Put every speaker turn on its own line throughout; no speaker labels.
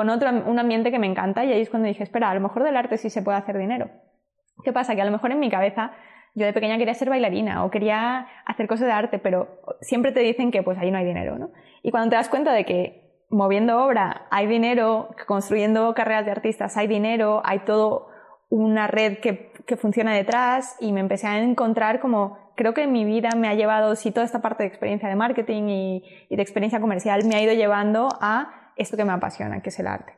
con otro, un ambiente que me encanta y ahí es cuando dije, espera, a lo mejor del arte sí se puede hacer dinero. ¿Qué pasa? Que a lo mejor en mi cabeza yo de pequeña quería ser bailarina o quería hacer cosas de arte, pero siempre te dicen que pues ahí no hay dinero, ¿no? Y cuando te das cuenta de que moviendo obra hay dinero, construyendo carreras de artistas hay dinero, hay todo una red que, que funciona detrás y me empecé a encontrar como creo que mi vida me ha llevado, sí, toda esta parte de experiencia de marketing y de experiencia comercial me ha ido llevando a esto que me apasiona, que es el arte.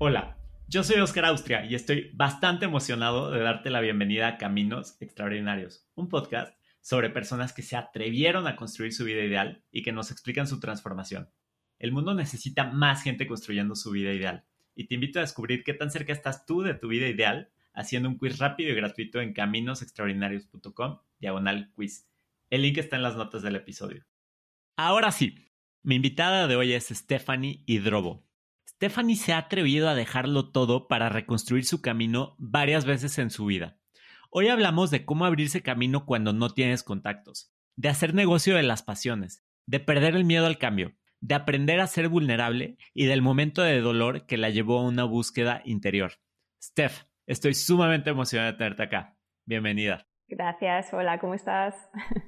Hola, yo soy Oscar Austria y estoy bastante emocionado de darte la bienvenida a Caminos Extraordinarios, un podcast sobre personas que se atrevieron a construir su vida ideal y que nos explican su transformación. El mundo necesita más gente construyendo su vida ideal y te invito a descubrir qué tan cerca estás tú de tu vida ideal haciendo un quiz rápido y gratuito en caminosextraordinarios.com diagonal quiz. El link está en las notas del episodio. Ahora sí, mi invitada de hoy es Stephanie Hidrobo. Stephanie se ha atrevido a dejarlo todo para reconstruir su camino varias veces en su vida. Hoy hablamos de cómo abrirse camino cuando no tienes contactos, de hacer negocio de las pasiones, de perder el miedo al cambio, de aprender a ser vulnerable y del momento de dolor que la llevó a una búsqueda interior. Steph, estoy sumamente emocionada de tenerte acá. Bienvenida.
Gracias, hola, ¿cómo estás?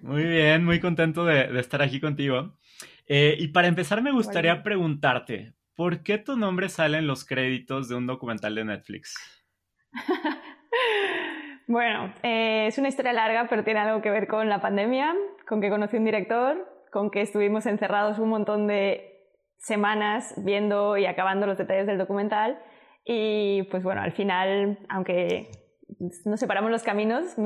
Muy bien, muy contento de, estar aquí contigo. Eh, y para empezar me gustaría preguntarte, ¿por qué tu nombre sale en los créditos de un documental de Netflix?
bueno, eh, es una historia larga, pero tiene algo que ver con la pandemia, con que conocí un director, con que estuvimos encerrados un montón de semanas viendo y acabando los detalles del documental. Y pues bueno, al final, aunque nos separamos los caminos,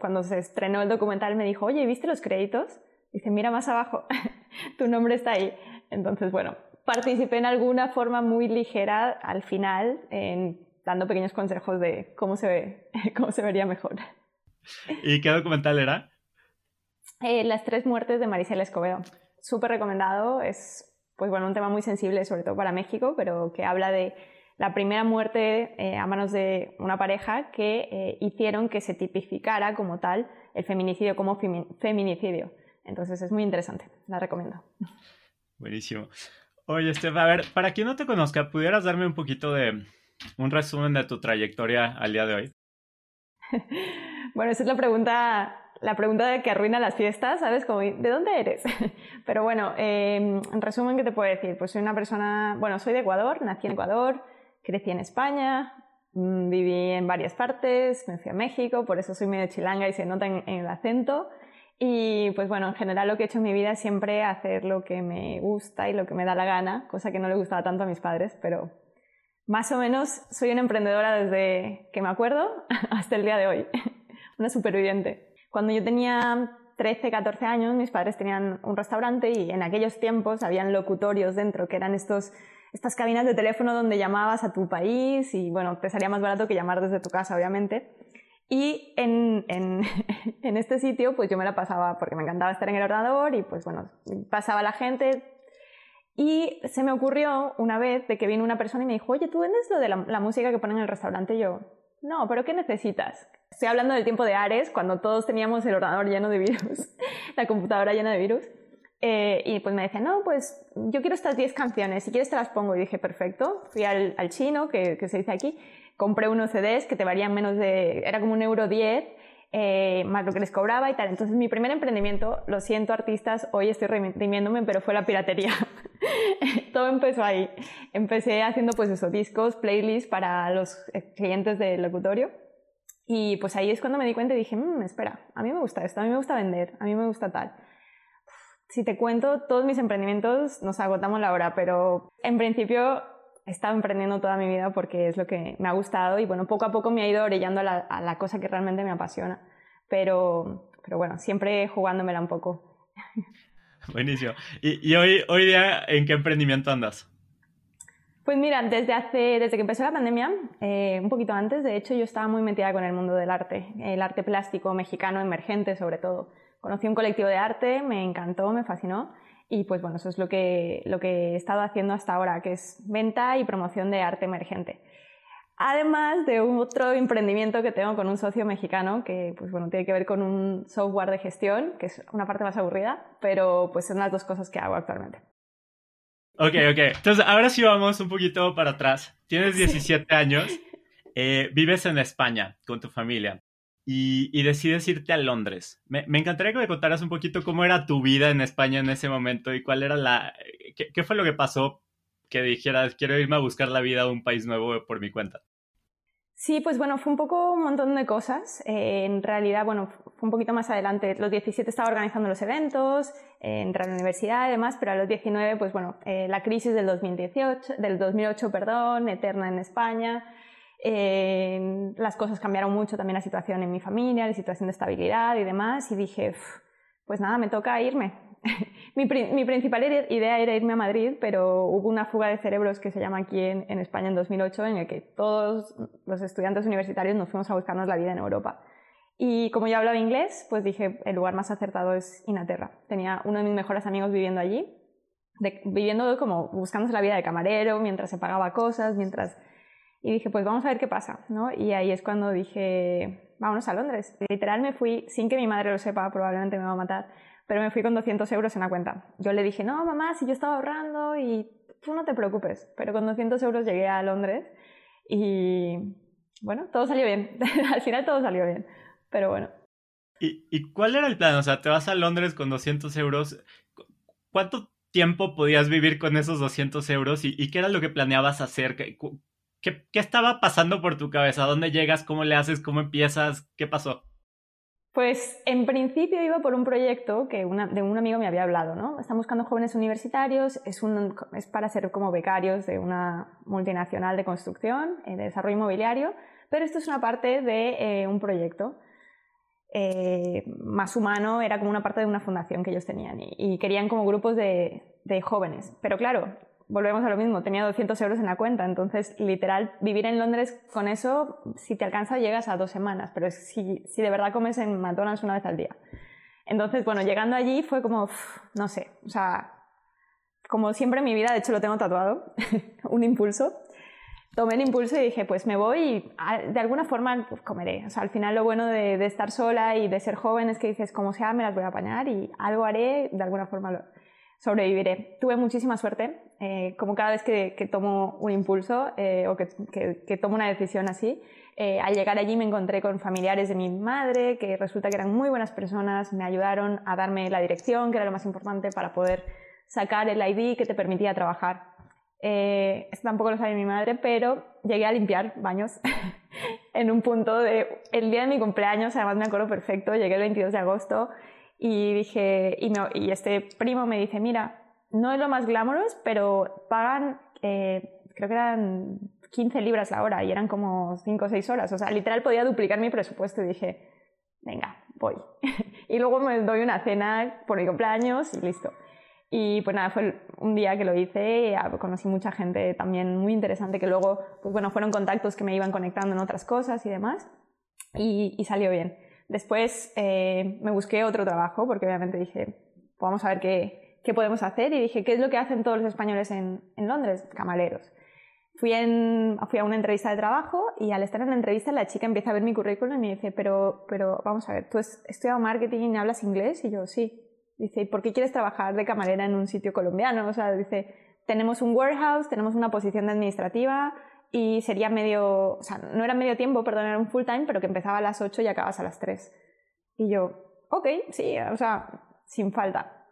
cuando se estrenó el documental me dijo, oye, ¿viste los créditos? Dice, mira más abajo, tu nombre está ahí. Entonces, bueno, participé en alguna forma muy ligera al final, en, dando pequeños consejos de cómo se, ve, cómo se vería mejor.
¿Y qué documental era?
Eh, Las tres muertes de Maricela Escobedo. Súper recomendado, es pues bueno, un tema muy sensible, sobre todo para México, pero que habla de la primera muerte eh, a manos de una pareja que eh, hicieron que se tipificara como tal el feminicidio como feminicidio. Entonces es muy interesante, la recomiendo.
Buenísimo. Oye, Estef, a ver, para quien no te conozca, ¿pudieras darme un poquito de un resumen de tu trayectoria al día de hoy?
bueno, esa es la pregunta, la pregunta que arruina las fiestas, ¿sabes? ¿de dónde eres? Pero bueno, em, en resumen, ¿qué te puedo decir? Pues soy una persona, bueno, soy de Ecuador, nací en Ecuador, crecí en España, mm, viví en varias partes, me fui a México, por eso soy medio chilanga y se nota en el acento. Y pues bueno, en general lo que he hecho en mi vida es siempre hacer lo que me gusta y lo que me da la gana, cosa que no le gustaba tanto a mis padres, pero más o menos soy una emprendedora desde que me acuerdo hasta el día de hoy, una superviviente. Cuando yo tenía 13, 14 años, mis padres tenían un restaurante y en aquellos tiempos habían locutorios dentro, que eran estos, estas cabinas de teléfono donde llamabas a tu país y bueno, te salía más barato que llamar desde tu casa, obviamente. Y en, en, en, este sitio, pues yo me la pasaba porque me encantaba estar en el ordenador y pues bueno, pasaba la gente. Y se me ocurrió una vez de que vino una persona y me dijo, oye, ¿tú vendes lo de la, música que ponen en el restaurante? Y yo, no, pero ¿qué necesitas? Estoy hablando del tiempo de Ares, cuando todos teníamos el ordenador lleno de virus, la computadora llena de virus. Eh, y pues me decía, no, pues yo quiero estas 10 canciones, si quieres te las pongo. Y dije, perfecto. Fui al, al chino, que, que se dice aquí, compré unos CDs que te varían menos de, era como un euro 10, eh, más lo que les cobraba y tal. Entonces mi primer emprendimiento, lo siento artistas, hoy estoy redimiéndome, pero fue la piratería. Todo empezó ahí. Empecé haciendo pues esos discos, playlists para los eh, clientes del locutorio. Y pues ahí es cuando me di cuenta y dije, mmm, espera, a mí me gusta esto, a mí me gusta vender, a mí me gusta tal. Si te cuento, todos mis emprendimientos nos agotamos la hora, pero en principio he estado emprendiendo toda mi vida porque es lo que me ha gustado y bueno, poco a poco me ha ido orillando a la, cosa que realmente me apasiona. Pero, pero bueno, siempre jugándomela un poco.
Buenísimo. ¿Y, hoy, hoy día en qué emprendimiento andas?
Pues mira, desde, hace, desde que empezó la pandemia, eh, un poquito antes, de hecho, yo estaba muy metida con el mundo del arte, el arte plástico mexicano emergente sobre todo. Conocí un colectivo de arte, me encantó, me fascinó y pues bueno, eso es lo que, lo que he estado haciendo hasta ahora, que es venta y promoción de arte emergente. Además de otro emprendimiento que tengo con un socio mexicano que, pues bueno, tiene que ver con un software de gestión, que es una parte más aburrida, pero pues son las dos cosas que hago actualmente.
Ok, ok. Entonces, ahora sí vamos un poquito para atrás. Tienes 17 años, eh, vives en España con tu familia y, decides irte a Londres. Me, encantaría que me contaras un poquito cómo era tu vida en España en ese momento y cuál era la... qué, qué fue lo que pasó que dijeras, quiero irme a buscar la vida a un país nuevo por mi cuenta.
Sí, pues bueno, fue un poco un montón de cosas. Eh, en realidad, bueno, fue un poquito más adelante. Los 17 estaba organizando los eventos, eh, a la universidad y demás, pero a los 19, pues bueno, eh, la crisis del 2018, del 2008, perdón, eterna en España. las cosas cambiaron mucho, también la situación en mi familia, la situación de estabilidad y demás, y dije, pues nada, me toca irme. Mi, principal idea era irme a Madrid, pero hubo una fuga de cerebros que se llama aquí en, España en 2008, en el que todos los estudiantes universitarios nos fuimos a buscarnos la vida en Europa. Y como yo hablaba inglés, pues dije, el lugar más acertado es Inglaterra. Tenía uno de mis mejores amigos viviendo allí, viviendo como buscándose la vida de camarero, mientras se pagaba cosas, mientras... Y dije, pues vamos a ver qué pasa, ¿no? Y ahí es cuando dije, vámonos a Londres. Literal me fui, sin que mi madre lo sepa, probablemente me va a matar, pero me fui con 200 euros en la cuenta. Yo le dije, no, mamá, si yo estaba ahorrando y tú no te preocupes. Pero con 200 euros llegué a Londres y bueno, todo salió bien. Al final todo salió bien, pero bueno.
¿Y, cuál era el plan? O sea, te vas a Londres con 200 euros. ¿Cuánto tiempo podías vivir con esos 200 euros y, qué era lo que planeabas hacer? ¿Qué, ¿Qué, estaba pasando por tu cabeza? ¿Dónde llegas? ¿Cómo le haces? ¿Cómo empiezas? ¿Qué pasó?
Pues en principio iba por un proyecto que de un amigo me había hablado, ¿no? Están buscando jóvenes universitarios, es, para ser como becarios de una multinacional de construcción, eh, de desarrollo inmobiliario, pero esto es una parte de eh, un proyecto eh, más humano, era como una parte de una fundación que ellos tenían y, querían como grupos de, de jóvenes. Pero claro, volvemos a lo mismo, tenía 200 euros en la cuenta, entonces literal vivir en Londres con eso, si te alcanza llegas a dos semanas, pero si, si de verdad comes en McDonald's una vez al día. Entonces, bueno, llegando allí fue como, no sé, o sea, como siempre en mi vida, de hecho lo tengo tatuado, un impulso. Tomé el impulso y dije, pues me voy y ah, de alguna forma pues, comeré. O sea, al final lo bueno de, de, estar sola y de ser joven es que dices, como sea, me las voy a apañar y algo haré, de alguna forma lo, sobreviviré. Tuve muchísima suerte, eh, como cada vez que, tomo un impulso eh, o que, tomo una decisión así. Eh, al llegar allí me encontré con familiares de mi madre, que resulta que eran muy buenas personas, me ayudaron a darme la dirección, que era lo más importante para poder sacar el ID que te permitía trabajar. esto tampoco lo sabe mi madre, pero llegué a limpiar baños en un punto de el día de mi cumpleaños, además me acuerdo perfecto, llegué el 22 de agosto, y dije, y, este primo me dice, mira, no es lo más glamorous, pero pagan, eh, creo que eran 15 libras la hora y eran como 5 o 6 horas. O sea, literal podía duplicar mi presupuesto y dije, venga, voy. y luego me doy una cena por mi cumpleaños y listo. Y pues nada, fue un día que lo hice, conocí mucha gente también muy interesante que luego, pues bueno, fueron contactos que me iban conectando en otras cosas y demás. y salió bien. Después eh, me busqué otro trabajo porque obviamente dije, vamos a ver qué, qué, podemos hacer y dije, ¿qué es lo que hacen todos los españoles en, Londres? Camaleros. Fui, a una entrevista de trabajo y al estar en la entrevista la chica empieza a ver mi currículum y me dice, pero, pero vamos a ver, ¿tú has estudiado marketing y hablas inglés? Y yo, sí. Dice, ¿y por qué quieres trabajar de camarera en un sitio colombiano? O sea, dice, tenemos un warehouse, tenemos una posición administrativa, y sería medio, o sea, no era medio tiempo, perdón, era un full time, pero que empezaba a las 8 y acabas a las 3. Y yo, ok, sí, o sea, sin falta.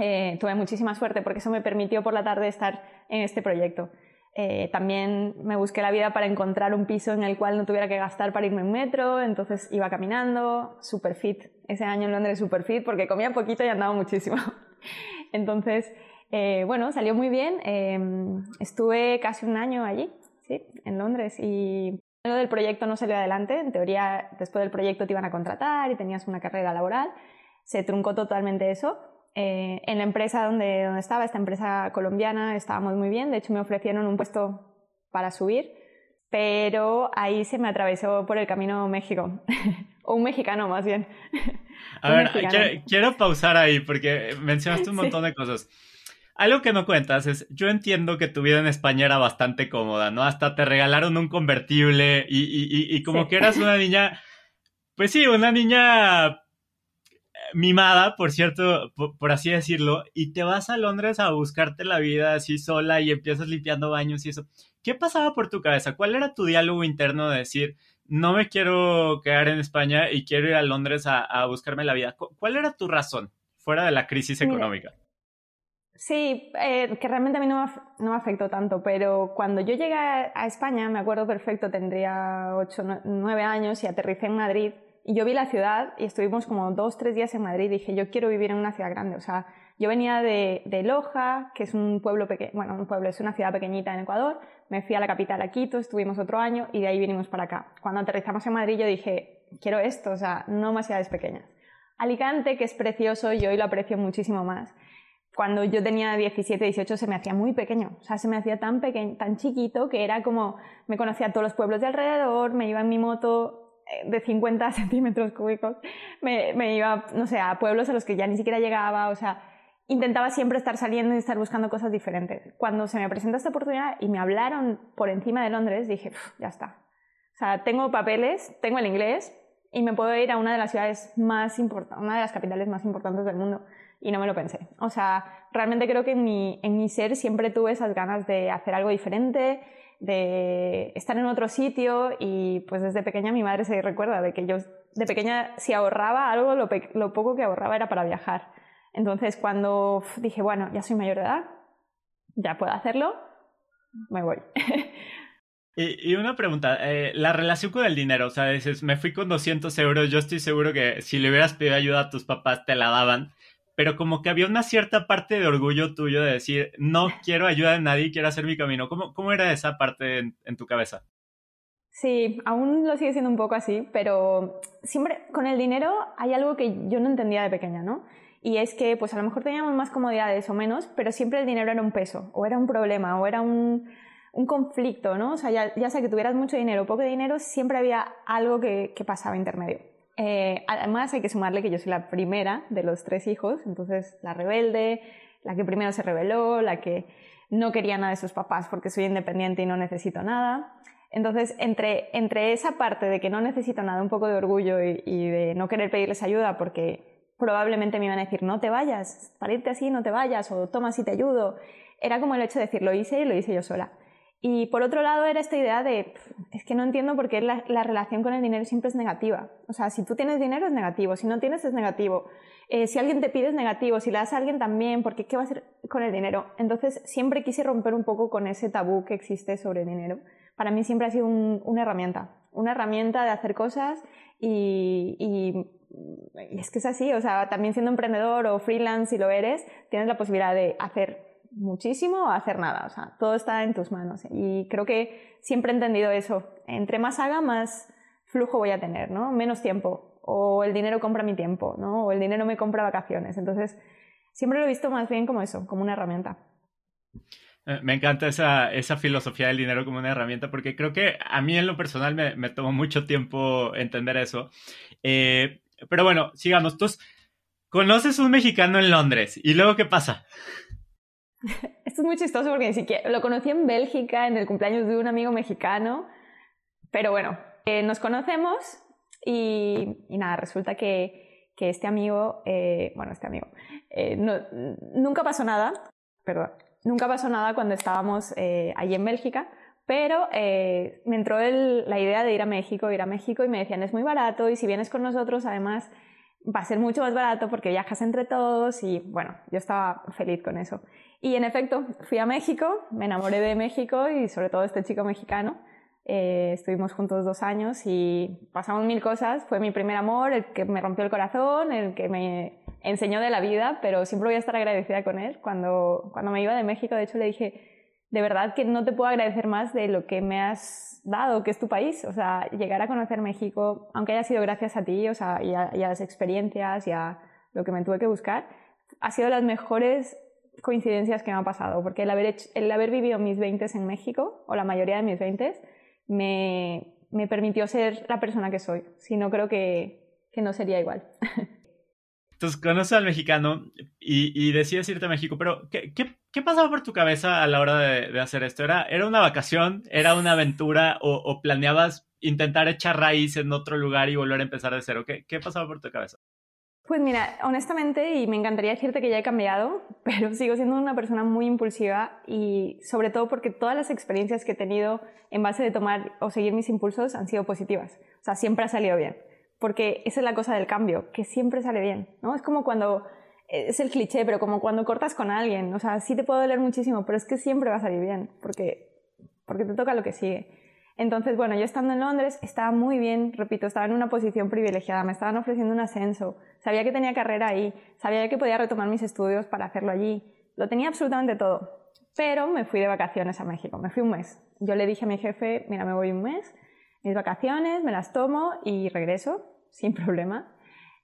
Eh, tuve muchísima suerte porque eso me permitió por la tarde estar en este proyecto. Eh, también me busqué la vida para encontrar un piso en el cual no tuviera que gastar para irme en metro, entonces iba caminando, super fit. Ese año en Londres super fit porque comía poquito y andaba muchísimo. entonces, eh, bueno, salió muy bien. estuve casi un año allí sí, en Londres. Y lo del proyecto no salió adelante. En teoría, después del proyecto te iban a contratar y tenías una carrera laboral. Se truncó totalmente eso. Eh, en la empresa donde, donde estaba, esta empresa colombiana, estábamos muy bien. De hecho, me ofrecieron un puesto para subir, pero ahí se me atravesó por el camino México. o un mexicano, más bien.
A ver, quiero, pausar ahí porque mencionaste un montón de cosas. Algo que no cuentas es, yo entiendo que tu vida en España era bastante cómoda, ¿no? Hasta te regalaron un convertible y, como que eras una niña, pues sí, una niña mimada, por cierto, por, así decirlo, y te vas a Londres a buscarte la vida así sola y empiezas limpiando baños y eso. ¿Qué pasaba por tu cabeza? ¿Cuál era tu diálogo interno de decir, no me quiero quedar en España y quiero ir a Londres a, buscarme la vida? ¿Cuál era tu razón fuera de la crisis económica?
Sí, eh, que realmente a mí no me, no me, afectó tanto, pero cuando yo llegué a España, me acuerdo perfecto, tendría 8, 9 años y aterricé en Madrid y yo vi la ciudad y estuvimos como dos, tres días en Madrid y dije, yo quiero vivir en una ciudad grande. O sea, yo venía de, de Loja, que es un pueblo pequeño, bueno, un pueblo, es una ciudad pequeñita en Ecuador. Me fui a la capital, a Quito, estuvimos otro año y de ahí vinimos para acá. Cuando aterrizamos en Madrid yo dije, quiero esto, o sea, no más ciudades pequeñas. Alicante, que es precioso y hoy lo aprecio muchísimo más. Cuando yo tenía 17, 18 se me hacía muy pequeño, o sea, se me hacía tan pequeño, tan chiquito que era como, me conocía a todos los pueblos de alrededor, me iba en mi moto eh, de 50 centímetros cúbicos, me, me, iba, no sé, a pueblos a los que ya ni siquiera llegaba, o sea, intentaba siempre estar saliendo y estar buscando cosas diferentes. Cuando se me presentó esta oportunidad y me hablaron por encima de Londres, dije, ya está. O sea, tengo papeles, tengo el inglés y me puedo ir a una de las ciudades más importantes, una de las capitales más importantes del mundo. Y no me lo pensé. O sea, realmente creo que en mi, en mi ser siempre tuve esas ganas de hacer algo diferente, de estar en otro sitio y pues desde pequeña mi madre se recuerda de que yo de pequeña si ahorraba algo, lo, poco que ahorraba era para viajar. Entonces cuando dije, bueno, ya soy mayor de edad, ya puedo hacerlo, me voy.
Y, una pregunta, eh, la relación con el dinero, o sea, dices, me fui con 200 euros, yo estoy seguro que si le hubieras pedido ayuda a tus papás te la daban, pero como que había una cierta parte de orgullo tuyo de decir, no quiero ayuda de nadie, quiero hacer mi camino. ¿Cómo, cómo era esa parte en, tu cabeza?
Sí, aún lo sigue siendo un poco así, pero siempre con el dinero hay algo que yo no entendía de pequeña, ¿no? Y es que pues a lo mejor teníamos más comodidades o menos, pero siempre el dinero era un peso, o era un problema, o era un, un conflicto, ¿no? O sea, ya, sea que tuvieras mucho dinero o poco dinero, siempre había algo que pasaba intermedio. Eh, además hay que sumarle que yo soy la primera de los tres hijos, entonces la rebelde, la que primero se rebeló, la que no quería nada de sus papás porque soy independiente y no necesito nada. Entonces, entre, entre esa parte de que no necesito nada, un poco de orgullo y, de no querer pedirles ayuda porque probablemente me iban a decir no te vayas, para irte así no te vayas o toma si te ayudo, era como el hecho de decir lo hice y lo hice yo sola. Y por otro lado era esta idea de, es que no entiendo por qué la, relación con el dinero siempre es negativa. O sea, si tú tienes dinero es negativo, si no tienes es negativo. Eh, si alguien te pide es negativo, si le das a alguien también, porque ¿qué va a hacer con el dinero? Entonces siempre quise romper un poco con ese tabú que existe sobre el dinero. Para mí siempre ha sido una herramienta, una herramienta de hacer cosas y, y es que es así, o sea, también siendo emprendedor o freelance si lo eres, tienes la posibilidad de hacer muchísimo o hacer nada. O sea, todo está en tus manos. Y creo que siempre he entendido eso. Entre más haga, más flujo voy a tener, ¿no? Menos tiempo. O el dinero compra mi tiempo, ¿no? O el dinero me compra vacaciones. Entonces, siempre lo he visto más bien como eso, como una herramienta.
Eh, me encanta esa, esa filosofía del dinero como una herramienta porque creo que a mí en lo personal me, me tomó mucho tiempo entender eso. Eh, pero bueno, sigamos. Tú conoces un mexicano en Londres y luego ¿qué pasa?
Esto es muy chistoso porque ni siquiera lo conocí en Bélgica en el cumpleaños de un amigo mexicano, pero bueno, eh, nos conocemos y, nada, resulta que, que este amigo, eh, bueno, este amigo, eh, nunca pasó nada, perdón, nunca pasó nada cuando estábamos allí en Bélgica, pero me entró la idea de ir a México, ir a México y me decían es muy barato y si vienes con nosotros además va a ser mucho más barato porque viajas entre todos y bueno, yo estaba feliz con eso. Y en efecto, fui a México, me enamoré de México y sobre todo este chico mexicano. Eh, estuvimos juntos dos años y pasamos mil cosas. Fue mi primer amor, el que me rompió el corazón, el que me enseñó de la vida, pero siempre voy a estar agradecida con él. Cuando, cuando me iba de México, de hecho, le dije, de verdad que no te puedo agradecer más de lo que me has dado, que es tu país. O sea, llegar a conocer México, aunque haya sido gracias a ti, o sea, y a, y las experiencias y a lo que me tuve que buscar, ha sido las mejores coincidencias que me han pasado, porque el haber, vivido mis 20 en México, o la mayoría de mis 20, me, me permitió ser la persona que soy. Si no, creo que no sería igual.
Entonces conoces al mexicano y, y, decides irte a México, pero ¿qué, qué, qué pasaba por tu cabeza a la hora de, de, hacer esto? ¿Era, ¿Era una vacación? ¿Era una aventura? ¿O, o planeabas intentar echar raíz en otro lugar y volver a empezar de cero? ¿Qué, qué pasaba por tu cabeza?
Pues mira, honestamente, y me encantaría decirte que ya he cambiado, pero sigo siendo una persona muy impulsiva y sobre todo porque todas las experiencias que he tenido en base de tomar o seguir mis impulsos han sido positivas. O sea, siempre ha salido bien. Porque esa es la cosa del cambio, que siempre sale bien, ¿no? Es como cuando, es el cliché, pero como cuando cortas con alguien. O sea, sí te puedo doler muchísimo, pero es que siempre va a salir bien, porque, porque te toca lo que sigue. Entonces, bueno, yo estando en Londres estaba muy bien, repito, estaba en una posición privilegiada, me estaban ofreciendo un ascenso, sabía que tenía carrera ahí, sabía que podía retomar mis estudios para hacerlo allí, lo tenía absolutamente todo. Pero me fui de vacaciones a México, me fui un mes. Yo le dije a mi jefe, mira, me voy un mes, mis vacaciones, me las tomo y regreso sin problema.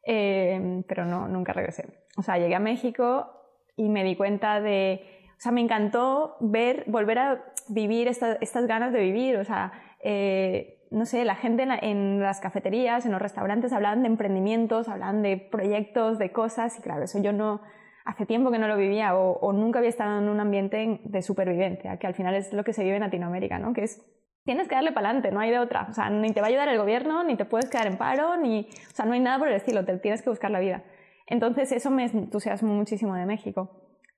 Eh, pero no, nunca regresé. O sea, llegué a México y me di cuenta de, o sea, me encantó ver, volver a vivir esta, estas ganas de vivir, o sea, eh, no sé, la gente en, en, las cafeterías, en los restaurantes hablaban de emprendimientos, hablaban de proyectos, de cosas, y claro, eso yo no, hace tiempo que no lo vivía o, o nunca había estado en un ambiente de supervivencia, que al final es lo que se vive en Latinoamérica, ¿no? Que es, tienes que darle para adelante, no hay de otra, o sea, ni te va a ayudar el gobierno, ni te puedes quedar en paro, ni, o sea, no hay nada por el estilo, te tienes que buscar la vida. Entonces eso me entusiasmó muchísimo de México.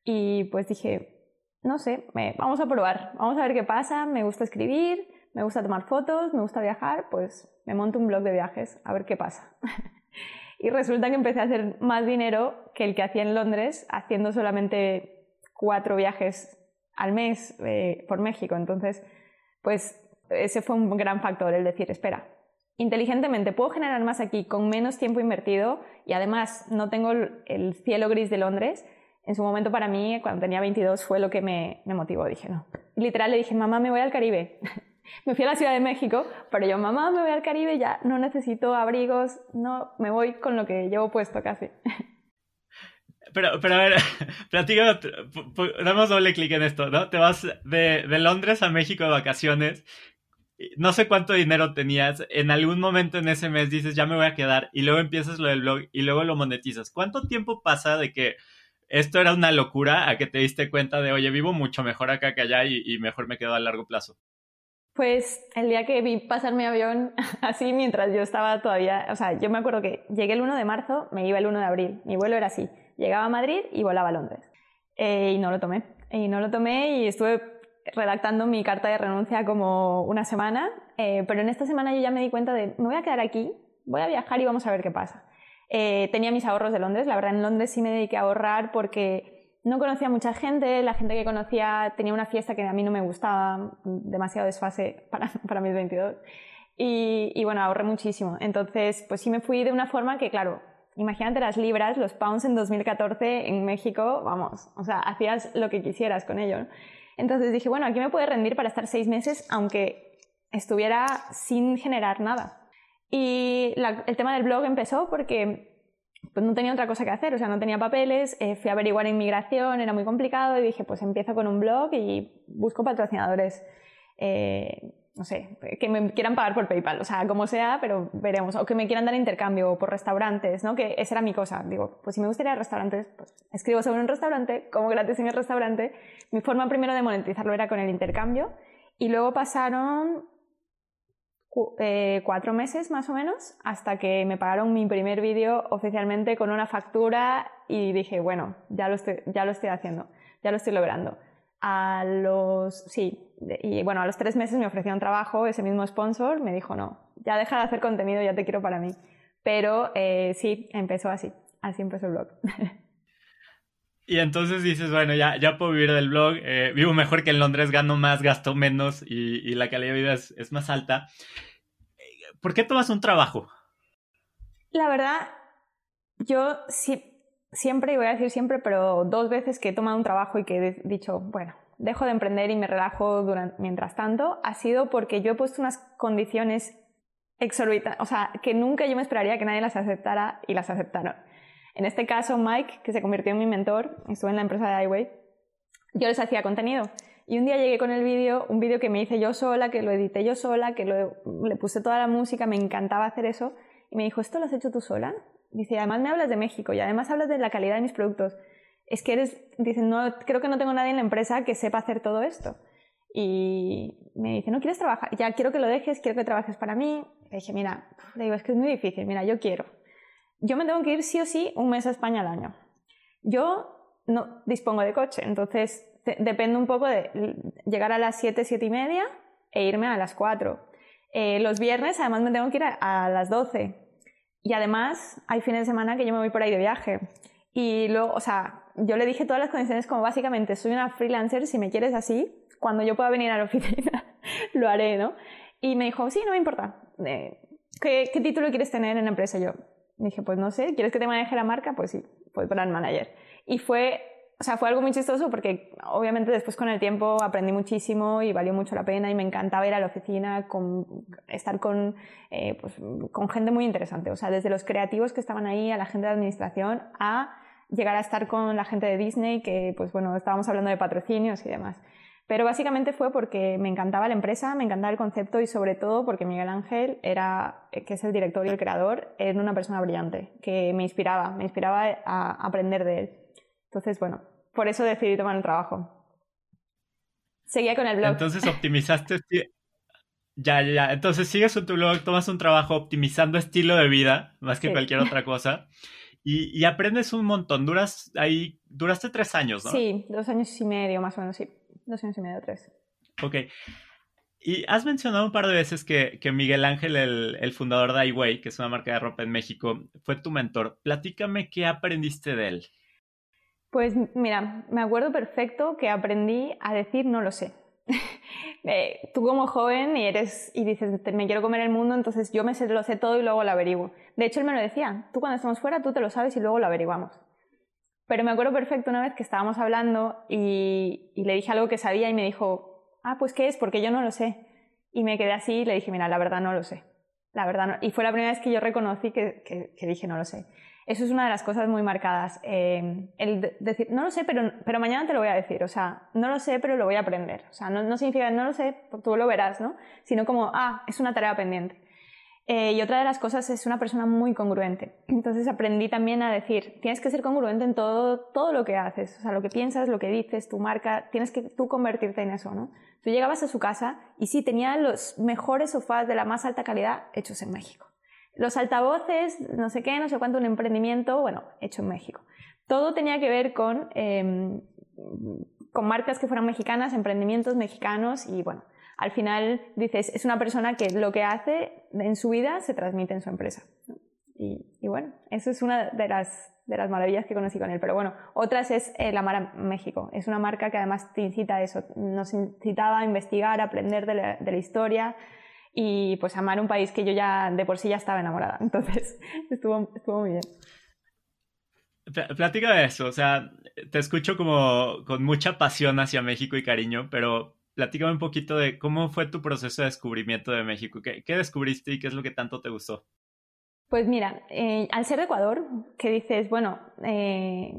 Y pues dije, no sé, me, vamos a probar, vamos a ver qué pasa, me gusta escribir, me gusta tomar fotos, me gusta viajar, pues me monto un blog de viajes, a ver qué pasa. y resulta que empecé a hacer más dinero que el que hacía en Londres, haciendo solamente cuatro viajes al mes eh, por México. Entonces, pues ese fue un gran factor, el decir, espera, inteligentemente puedo generar más aquí con menos tiempo invertido y además no tengo el cielo gris de Londres en su momento para mí, cuando tenía 22, fue lo que me, me motivó. Dije, no. Literal le dije, mamá, me voy al Caribe. me fui a la Ciudad de México, pero yo, mamá, me voy al Caribe, ya no necesito abrigos, no, me voy con lo que llevo puesto casi.
Pero, pero a ver, platícame, damos doble clic en esto, ¿no? Te vas de, de Londres a México de vacaciones, no sé cuánto dinero tenías, en algún momento en ese mes dices, ya me voy a quedar, y luego empiezas lo del blog y luego lo monetizas. ¿Cuánto tiempo pasa de que esto era una locura a que te diste cuenta de, oye, vivo mucho mejor acá que allá y, mejor me quedo a largo plazo?
Pues el día que vi pasar mi avión así mientras yo estaba todavía, o sea, yo me acuerdo que llegué el 1 de marzo, me iba el 1 de abril, mi vuelo era así, llegaba a Madrid y volaba a Londres. Eh, y no lo tomé, y no lo tomé y estuve redactando mi carta de renuncia como una semana, eh, pero en esta semana yo ya me di cuenta de, me voy a quedar aquí, voy a viajar y vamos a ver qué pasa. Eh, tenía mis ahorros de Londres, la verdad en Londres sí me dediqué a ahorrar porque no conocía mucha gente, la gente que conocía tenía una fiesta que a mí no me gustaba, demasiado desfase para, para mis 22. Y, y, bueno, ahorré muchísimo. Entonces, pues sí me fui de una forma que, claro, imagínate las libras, los pounds en 2014 en México, vamos, o sea, hacías lo que quisieras con ello. Entonces dije, bueno, aquí me puede rendir para estar seis meses, aunque estuviera sin generar nada. Y el tema del blog empezó porque pues no tenía otra cosa que hacer, o sea, no tenía papeles, eh, fui a averiguar inmigración, era muy complicado y dije, pues empiezo con un blog y busco patrocinadores, eh, no sé, que me quieran pagar por PayPal, o sea, como sea, pero veremos, o que me quieran dar intercambio por restaurantes, ¿no? Que esa era mi cosa, digo, pues si me gustaría restaurantes, pues escribo sobre un restaurante, como gratis en el restaurante, mi forma primero de monetizarlo era con el intercambio y luego pasaron eh, cuatro meses más o menos hasta que me pagaron mi primer vídeo oficialmente con una factura y dije, bueno, ya lo estoy, ya lo estoy haciendo, ya lo estoy logrando. A los, sí, y bueno, a los tres meses me ofreció un trabajo, ese mismo sponsor me dijo, no, ya deja de hacer contenido, ya te quiero para mí. Pero eh, sí, empezó así, así empezó el blog.
Y entonces dices, bueno, ya, ya puedo vivir del blog, eh, vivo mejor que en Londres, gano más, gasto menos y, y la calidad de vida es, es, más alta. ¿Por qué tomas un trabajo?
La verdad, yo sí, siempre, y voy a decir siempre, pero dos veces que he tomado un trabajo y que he dicho, bueno, dejo de emprender y me relajo durante, mientras tanto, ha sido porque yo he puesto unas condiciones exorbitantes, o sea, que nunca yo me esperaría que nadie las aceptara y las aceptaron. En este caso, Mike, que se convirtió en mi mentor, estuve en la empresa de iWay, yo les hacía contenido. Y un día llegué con el vídeo, un vídeo que me hice yo sola, que lo edité yo sola, que le puse toda la música, me encantaba hacer eso. Y me dijo, ¿esto lo has hecho tú sola? Dice, además me hablas de México y además hablas de la calidad de mis productos. Es que eres, dice, no, creo que no tengo nadie en la empresa que sepa hacer todo esto. Y me dice, ¿no quieres trabajar? Ya quiero que lo dejes, quiero que trabajes para mí. Le dije, mira, le digo, es que es muy difícil, mira, yo quiero. Yo me tengo que ir sí o sí un mes a España al año. Yo no dispongo de coche, entonces depende un poco de llegar a las 7, 7 y media e irme a las 4. Eh, los viernes además me tengo que ir a, las 12. Y además hay fines de semana que yo me voy por ahí de viaje. Y luego, o sea, yo le dije todas las condiciones como básicamente soy una freelancer, si me quieres así, cuando yo pueda venir a la oficina, lo haré, ¿no? Y me dijo, sí, no me importa. Eh, ¿qué, ¿qué, título quieres tener en la empresa? Yo dije, pues no sé, ¿quieres que te maneje la marca? Pues sí, pues brand manager. Y fue, o sea, fue algo muy chistoso porque obviamente después con el tiempo aprendí muchísimo y valió mucho la pena y me encantaba ir a la oficina, con, estar con, eh, pues, con gente muy interesante. O sea, desde los creativos que estaban ahí, a la gente de administración, a llegar a estar con la gente de Disney, que pues bueno, estábamos hablando de patrocinios y demás. Pero básicamente fue porque me encantaba la empresa, me encantaba el concepto y sobre todo porque Miguel Ángel, era, que es el director y el creador, era una persona brillante, que me inspiraba, me inspiraba a aprender de él. Entonces, bueno, por eso decidí tomar el trabajo. Seguía con el blog.
Entonces optimizaste... Ya, ya, ya. Entonces sigues con tu blog, tomas un trabajo optimizando estilo de vida, más que cualquier otra cosa. Y, y, aprendes un montón. Duras ahí, duraste tres años, ¿no?
Sí, dos años y medio, más o menos, sí dos años y medio, tres.
Ok. Y has mencionado un par de veces que, que Miguel Ángel, el, el, fundador de iWay, que es una marca de ropa en México, fue tu mentor. Platícame qué aprendiste de él.
Pues mira, me acuerdo perfecto que aprendí a decir no lo sé. eh, tú como joven y eres y dices me quiero comer el mundo, entonces yo me sé, lo sé todo y luego lo averiguo. De hecho él me lo decía, tú cuando estamos fuera tú te lo sabes y luego lo averiguamos. Pero me acuerdo perfecto una vez que estábamos hablando y, le dije algo que sabía y me dijo, ah, pues ¿qué es? Porque yo no lo sé. Y me quedé así y le dije, mira, la verdad no lo sé. La verdad no. Y fue la primera vez que yo reconocí que, que, dije, no lo sé. Eso es una de las cosas muy marcadas. Eh, el decir, no lo sé, pero, pero mañana te lo voy a decir. O sea, no lo sé, pero lo voy a aprender. O sea, no, no significa, no lo sé, tú lo verás, ¿no? Sino como, ah, es una tarea pendiente. Eh, y otra de las cosas es una persona muy congruente. Entonces aprendí también a decir, tienes que ser congruente en todo, todo lo que haces, o sea, lo que piensas, lo que dices, tu marca, tienes que tú convertirte en eso, ¿no? Tú llegabas a su casa y sí, tenía los mejores sofás de la más alta calidad hechos en México. Los altavoces, no sé qué, no sé cuánto, un emprendimiento, bueno, hecho en México. Todo tenía que ver con, eh, con marcas que fueran mexicanas, emprendimientos mexicanos y bueno, al final dices, es una persona que lo que hace en su vida se transmite en su empresa. Y, bueno, eso es una de las, de las maravillas que conocí con él. Pero bueno, otras es el Amar a México. Es una marca que además te incita a eso, nos incitaba a investigar, a aprender de la, de la historia y pues amar un país que yo ya de por sí ya estaba enamorada. Entonces, estuvo, estuvo muy bien.
Platica de eso, o sea, te escucho como con mucha pasión hacia México y cariño, pero platícame un poquito de cómo fue tu proceso de descubrimiento de México. ¿Qué, qué descubriste y qué es lo que tanto te gustó?
Pues mira, eh, al ser de Ecuador, que dices, bueno, eh,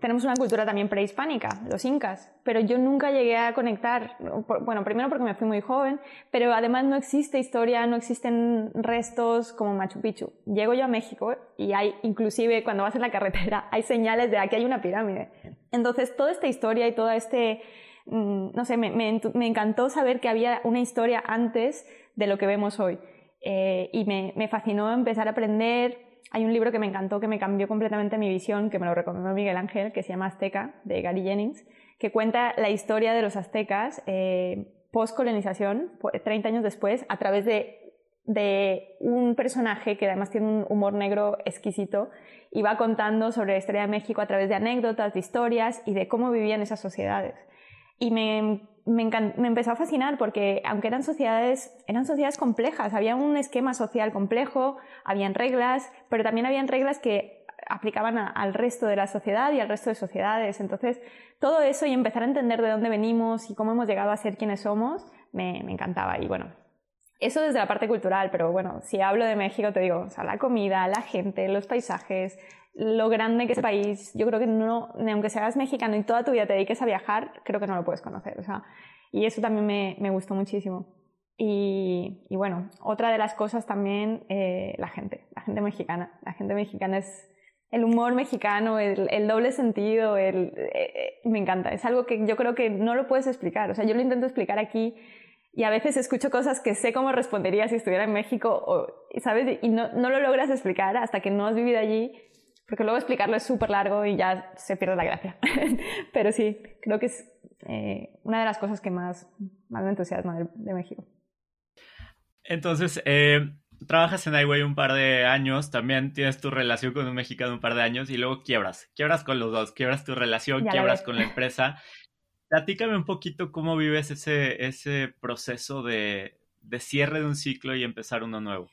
tenemos una cultura también prehispánica, los incas, pero yo nunca llegué a conectar, bueno, primero porque me fui muy joven, pero además no existe historia, no existen restos como Machu Picchu. Llego yo a México y hay, inclusive cuando vas en la carretera, hay señales de aquí hay una pirámide. Entonces, toda esta historia y todo este Mm, no sé, me, me, encantó saber que había una historia antes de lo que vemos hoy. Eh, y me, fascinó empezar a aprender. Hay un libro que me encantó, que me cambió completamente mi visión, que me lo recomendó Miguel Ángel, que se llama Azteca, de Gary Jennings, que cuenta la historia de los aztecas eh, post-colonización, 30 años después, a través de, de un personaje que además tiene un humor negro exquisito y va contando sobre la historia de México a través de anécdotas, de historias y de cómo vivían esas sociedades. Y me, me, empezó a fascinar porque aunque eran sociedades, eran sociedades complejas, había un esquema social complejo, habían reglas, pero también habían reglas que aplicaban al resto de la sociedad y al resto de sociedades. Entonces, todo eso y empezar a entender de dónde venimos y cómo hemos llegado a ser quienes somos, me, me encantaba. Y bueno, eso desde la parte cultural, pero bueno, si hablo de México, te digo, o sea, la comida, la gente, los paisajes, lo grande que es el país, yo creo que no, aunque seas mexicano y toda tu vida te dediques a viajar, creo que no lo puedes conocer. O sea, y eso también me, me gustó muchísimo. Y, y, bueno, otra de las cosas también, eh, la gente, la gente mexicana. La gente mexicana es el humor mexicano, el, doble sentido, el, eh, me encanta. Es algo que yo creo que no lo puedes explicar. O sea, yo lo intento explicar aquí y a veces escucho cosas que sé cómo respondería si estuviera en México, o, ¿sabes? Y no, no lo logras explicar hasta que no has vivido allí, porque luego explicarlo es súper largo y ya se pierde la gracia. Pero sí, creo que es eh, una de las cosas que más, más me entusiasma de, México.
Entonces, eh, trabajas en iWay un par de años, también tienes tu relación con un mexicano un par de años y luego quiebras, quiebras con los dos, quiebras tu relación, quiebras con la empresa. Platícame un poquito cómo vives ese, ese proceso de, de cierre de un ciclo y empezar uno nuevo.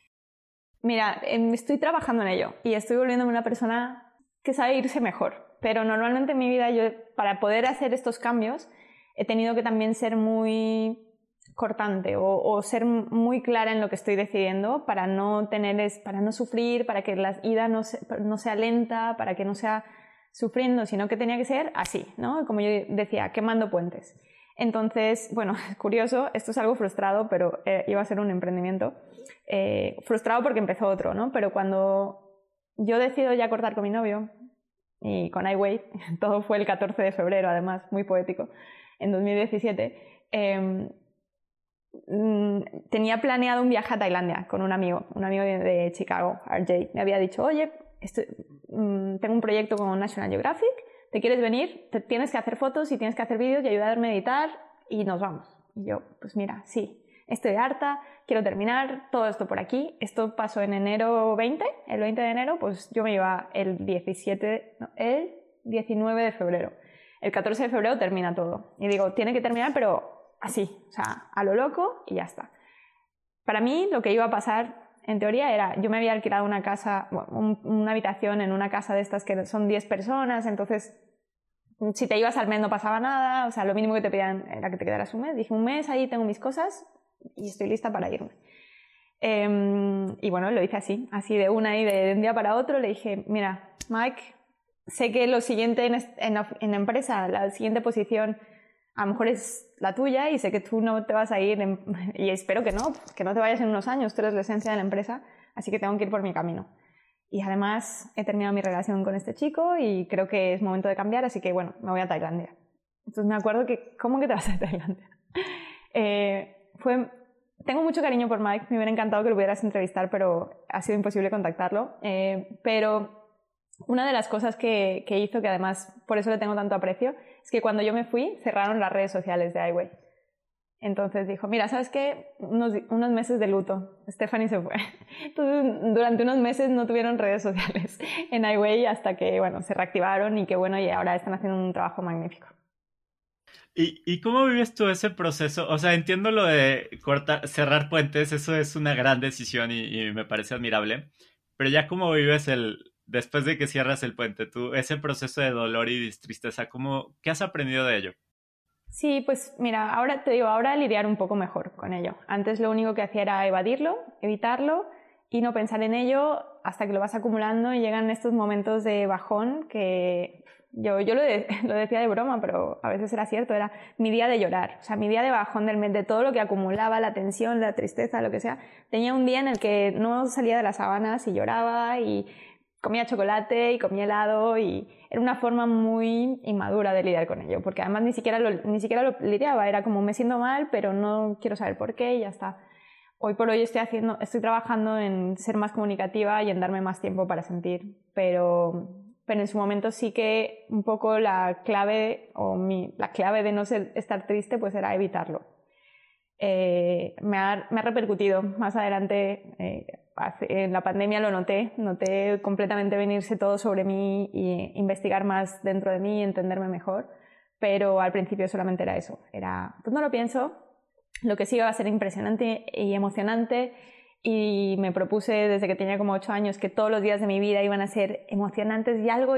Mira, em, estoy trabajando en ello y estoy volviéndome una persona que sabe irse mejor, pero normalmente en mi vida yo, para poder hacer estos cambios, he tenido que también ser muy cortante o, ser muy clara en lo que estoy decidiendo para no tener para no sufrir, para que la ida no, no sea lenta, para que no sea sufriendo, sino que tenía que ser así, ¿no? Como yo decía, quemando puentes. Entonces, bueno, curioso, esto es algo frustrado, pero eh, iba a ser un emprendimiento. Eh, frustrado porque empezó otro, ¿no? Pero cuando yo decido ya cortar con mi novio y con iWay, todo fue el 14 de febrero, además, muy poético, en 2017, em, mm, tenía planeado un viaje a Tailandia con un amigo, un amigo de, Chicago, RJ. Me había dicho, oye, mm, tengo un proyecto con National Geographic, ¿te quieres venir? Te, tienes que hacer fotos y tienes que hacer vídeos y ayudarme a editar y nos vamos. Y yo, pues mira, sí, estoy harta, quiero terminar todo esto por aquí. Esto pasó en enero 20, el 20 de enero, pues yo me iba el 17, el 19 de febrero el 14 de febrero termina todo. Y digo, tiene que terminar, pero así, o sea, a lo loco y ya está. Para mí lo que iba a pasar, en teoría, era, yo me había alquilado una casa, una habitación en una casa de estas que son 10 personas, entonces si te ibas al mes no pasaba nada, o sea, lo mínimo que te pedían era que te quedaras un mes. Dije, un mes, ahí tengo mis cosas y estoy lista para irme. Em, y bueno, lo hice así, así de una y de un día para otro. Le dije, mira, Mike, sé que lo siguiente en, en, la empresa, la siguiente posición, a lo mejor es la tuya y sé que tú no te vas a ir, y espero que no, que no te vayas en unos años, tú eres la esencia de la empresa, así que tengo que ir por mi camino. Y además he terminado mi relación con este chico y creo que es momento de cambiar, así que bueno, me voy a Tailandia. Entonces me acuerdo que, ¿cómo que te vas a Tailandia? Eh, fue, tengo mucho cariño por Mike, me hubiera encantado que lo pudieras entrevistar, pero ha sido imposible contactarlo. Eh, pero una de las cosas que, hizo, que además por eso le tengo tanto aprecio, es que cuando yo me fui cerraron las redes sociales de iWay. Entonces dijo, mira, ¿sabes qué? Unos, unos, meses de luto. Stephanie se fue. Entonces, durante unos meses no tuvieron redes sociales en iWay hasta que, bueno, se reactivaron y que, bueno, y ahora están haciendo un trabajo magnífico.
¿Y, ¿Y, cómo vives tú ese proceso? O sea, entiendo lo de cortar, cerrar puentes, eso es una gran decisión y, y me parece admirable, pero ya cómo vives el, después de que cierras el puente, tú, ese proceso de dolor y tristeza, ¿cómo, ¿qué has aprendido de ello?
Sí, pues mira, ahora te digo, ahora lidiar un poco mejor con ello. Antes lo único que hacía era evadirlo, evitarlo y no pensar en ello hasta que lo vas acumulando y llegan estos momentos de bajón que yo, yo lo, lo, decía de broma, pero a veces era cierto, era mi día de llorar, o sea, mi día de bajón del mes, de todo lo que acumulaba, la tensión, la tristeza, lo que sea. Tenía un día en el que no salía de las sábanas y lloraba y comía chocolate y comía helado y era una forma muy inmadura de lidiar con ello, porque además ni siquiera lo, ni siquiera lo lidiaba, era como me siento mal, pero no quiero saber por qué y ya está. Hoy por hoy estoy, haciendo, estoy trabajando en ser más comunicativa y en darme más tiempo para sentir, pero, pero en su momento sí que un poco la clave, o mi, la clave de no ser, estar triste pues era evitarlo. Eh, me, ha, repercutido más adelante eh, en la pandemia lo noté, noté completamente venirse todo sobre mí y investigar más dentro de mí y entenderme mejor, pero al principio solamente era eso, era, pues no lo pienso, lo que sí iba a ser impresionante y emocionante y me propuse desde que tenía como ocho años que todos los días de mi vida iban a ser emocionantes y algo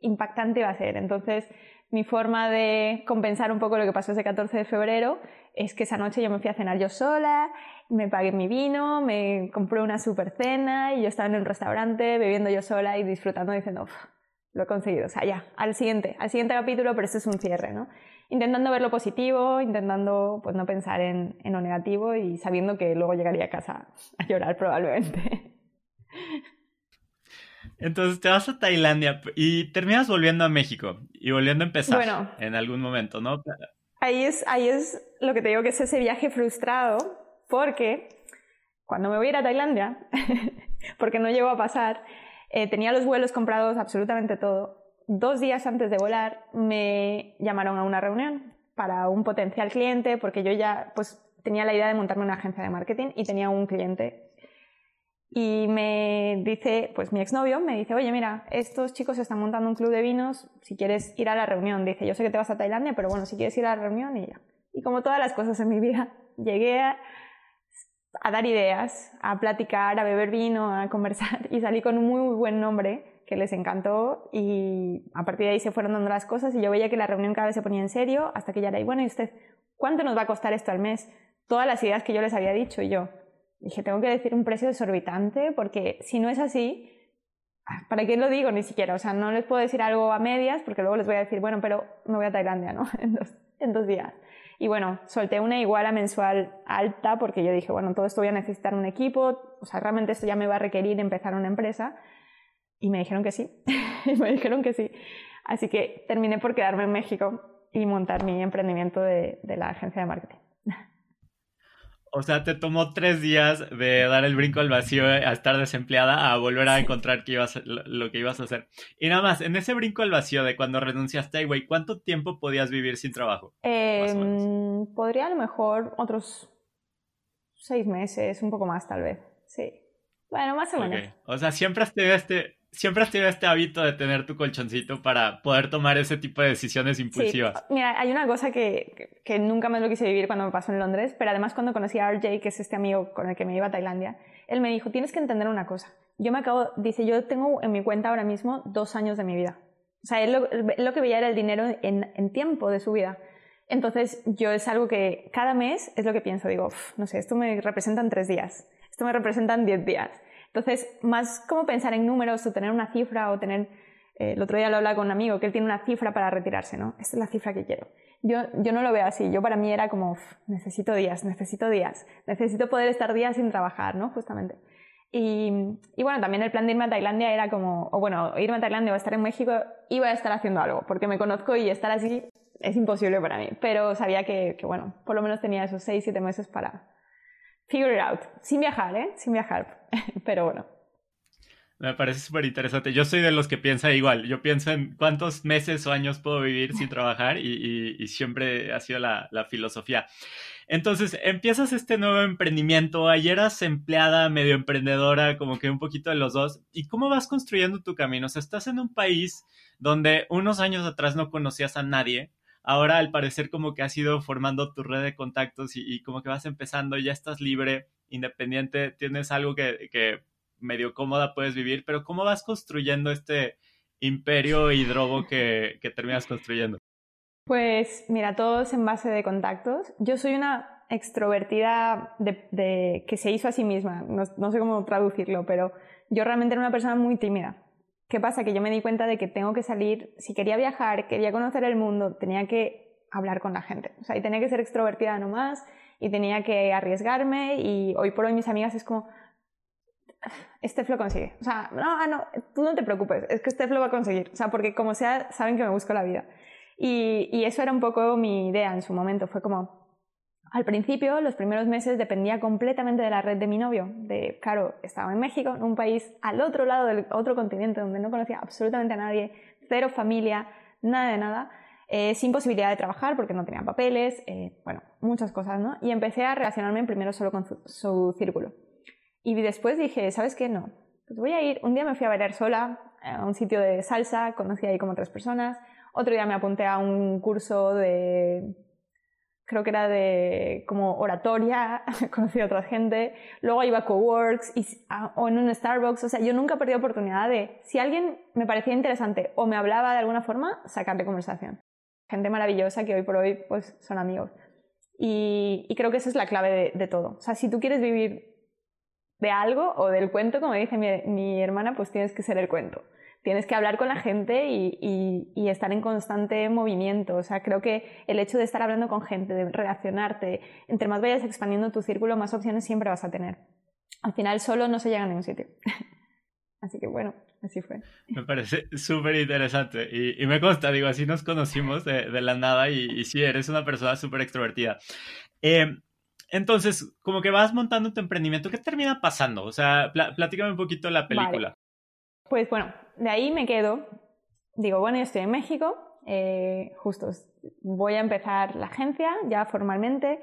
impactante iba a ser. Entonces, mi forma de compensar un poco lo que pasó ese 14 de febrero es que esa noche yo me fui a cenar yo sola, me pagué mi vino, me compré una super cena y yo estaba en un restaurante bebiendo yo sola y disfrutando diciendo, lo he conseguido, o sea, ya, al siguiente, al siguiente capítulo, pero este es un cierre, ¿no? Intentando ver lo positivo, intentando pues no pensar en, en lo negativo y sabiendo que luego llegaría a casa a llorar probablemente.
Entonces te vas a Tailandia y terminas volviendo a México y volviendo a empezar bueno, en algún momento, ¿no?
Ahí es, ahí es lo que te digo que es ese viaje frustrado, porque cuando me voy a ir a Tailandia, porque no llegó a pasar, eh, tenía los vuelos comprados absolutamente todo. Dos días antes de volar me llamaron a una reunión para un potencial cliente, porque yo ya pues, tenía la idea de montarme una agencia de marketing y tenía un cliente y me dice, pues mi exnovio me dice, oye, mira, estos chicos están montando un club de vinos, si quieres ir a la reunión. Dice, yo sé que te vas a Tailandia, pero bueno, si quieres ir a la reunión y ya. Y como todas las cosas en mi vida, llegué a, dar ideas, a platicar, a beber vino, a conversar y salí con un muy, buen nombre que les encantó y a partir de ahí se fueron dando las cosas y yo veía que la reunión cada vez se ponía en serio hasta que ya era, y bueno, ¿y usted cuánto nos va a costar esto al mes? Todas las ideas que yo les había dicho y yo, Dije, tengo que decir un precio exorbitante porque si no es así, ¿para qué lo digo ni siquiera? O sea, no les puedo decir algo a medias porque luego les voy a decir, bueno, pero me voy a Tailandia, ¿no? En dos, en dos días. Y bueno, solté una iguala mensual alta porque yo dije, bueno, todo esto voy a necesitar un equipo, o sea, realmente esto ya me va a requerir empezar una empresa. Y me dijeron que sí, me dijeron que sí. Así que terminé por quedarme en México y montar mi emprendimiento de, de la agencia de marketing.
O sea, te tomó tres días de dar el brinco al vacío a estar desempleada a volver a encontrar que ibas, lo que ibas a hacer. Y nada más, en ese brinco al vacío de cuando renunciaste, güey, ¿cuánto tiempo podías vivir sin trabajo?
Em, podría a lo mejor otros seis meses, un poco más tal vez. Sí. Bueno, más o menos.
O sea, siempre has tenido este, siempre has tenido este hábito de tener tu colchoncito para poder tomar ese tipo de decisiones impulsivas.
Mira, hay una cosa que, que, nunca me lo quise vivir cuando me pasó en Londres, pero además cuando conocí a RJ, que es este amigo con el que me iba a Tailandia, él me dijo, tienes que entender una cosa. Yo me acabo, dice, yo tengo en mi cuenta ahora mismo dos años de mi vida. O sea, él lo, que veía era el dinero en, en, tiempo de su vida. Entonces, yo es algo que cada mes es lo que pienso. Digo, no sé, esto me representan tres días, esto me representan diez días entonces, más como pensar en números o tener una cifra o tener... Eh, el otro día lo hablaba con un amigo que él tiene una cifra para retirarse, ¿no? Esta es la cifra que quiero. Yo, yo no lo veo así. Yo para mí era como, necesito días, necesito días, necesito poder estar días sin trabajar, ¿no? Justamente. Y, y, bueno, también el plan de irme a Tailandia era como, o bueno, irme a Tailandia o estar en México, iba a estar haciendo algo, porque me conozco y estar así es imposible para mí. Pero sabía que, que bueno, por lo menos tenía esos 6, 7 meses para, figure it out. Sin viajar, ¿eh? Sin viajar. Pero bueno.
Me parece súper interesante. Yo soy de los que piensa igual. Yo pienso en cuántos meses o años puedo vivir sin trabajar y, siempre ha sido la, filosofía. Entonces, empiezas este nuevo emprendimiento. Ayer eras empleada, medio emprendedora, como que un poquito de los dos. ¿Y cómo vas construyendo tu camino? O sea, estás en un país donde unos años atrás no conocías a nadie ahora al parecer como que has ido formando tu red de contactos y, como que vas empezando, ya estás libre, independiente, tienes algo que, medio cómoda puedes vivir, pero ¿cómo vas construyendo este imperio hidrobo que, que terminas construyendo?
Pues mira, todo es en base de contactos. Yo soy una extrovertida que se hizo a sí misma, no sé cómo traducirlo, pero yo realmente era una persona muy tímida. ¿Qué pasa? Que yo me di cuenta de que tengo que salir, si quería viajar, quería conocer el mundo, tenía que hablar con la gente. O sea, y tenía que ser extrovertida nomás y tenía que arriesgarme y hoy por hoy mis amigas es como, Steph lo consigue. O sea, no, ah, no, tú no te preocupes, es que Steph lo va a conseguir. O sea, porque como sea, saben que me busco la vida. Y, y eso era un poco mi idea en su momento. Fue como, al principio, los primeros meses, dependía completamente de la red de mi novio. De, claro, estaba en México, en un país al otro lado del otro continente, donde no conocía absolutamente a nadie, cero familia, nada de nada, eh, sin posibilidad de trabajar porque no tenía papeles, eh, bueno, muchas cosas, ¿no? Y empecé a relacionarme primero solo con su, círculo. Y después dije, ¿sabes qué? No. Pues voy a ir, un día me fui a bailar sola a un sitio de salsa, conocí ahí como tres personas, otro día me apunté a un curso de creo que era de como oratoria, conocí a otra gente, luego iba a Coworks y, o en un Starbucks, o sea, yo nunca perdí oportunidad de, si alguien me parecía interesante o me hablaba de alguna forma, sacarle conversación. Gente maravillosa que hoy por hoy pues son amigos. Y, creo que esa es la clave de, todo. O sea, si tú quieres vivir de algo o del cuento, como dice mi, mi hermana, pues tienes que ser el cuento tienes que hablar con la gente y, estar en constante movimiento. O sea, creo que el hecho de estar hablando con gente, de relacionarte, entre más vayas expandiendo tu círculo, más opciones siempre vas a tener. Al final solo no se llega a ningún sitio. Así que bueno, así fue.
Me parece súper interesante y, me consta, digo, así nos conocimos de, la nada y, sí, eres una persona súper extrovertida. Eh, entonces, como que vas montando tu emprendimiento, ¿qué termina pasando? O sea, platícame un poquito la película.
Pues bueno, de ahí me quedo. Digo, bueno, yo estoy en México, eh, justo voy a empezar la agencia ya formalmente.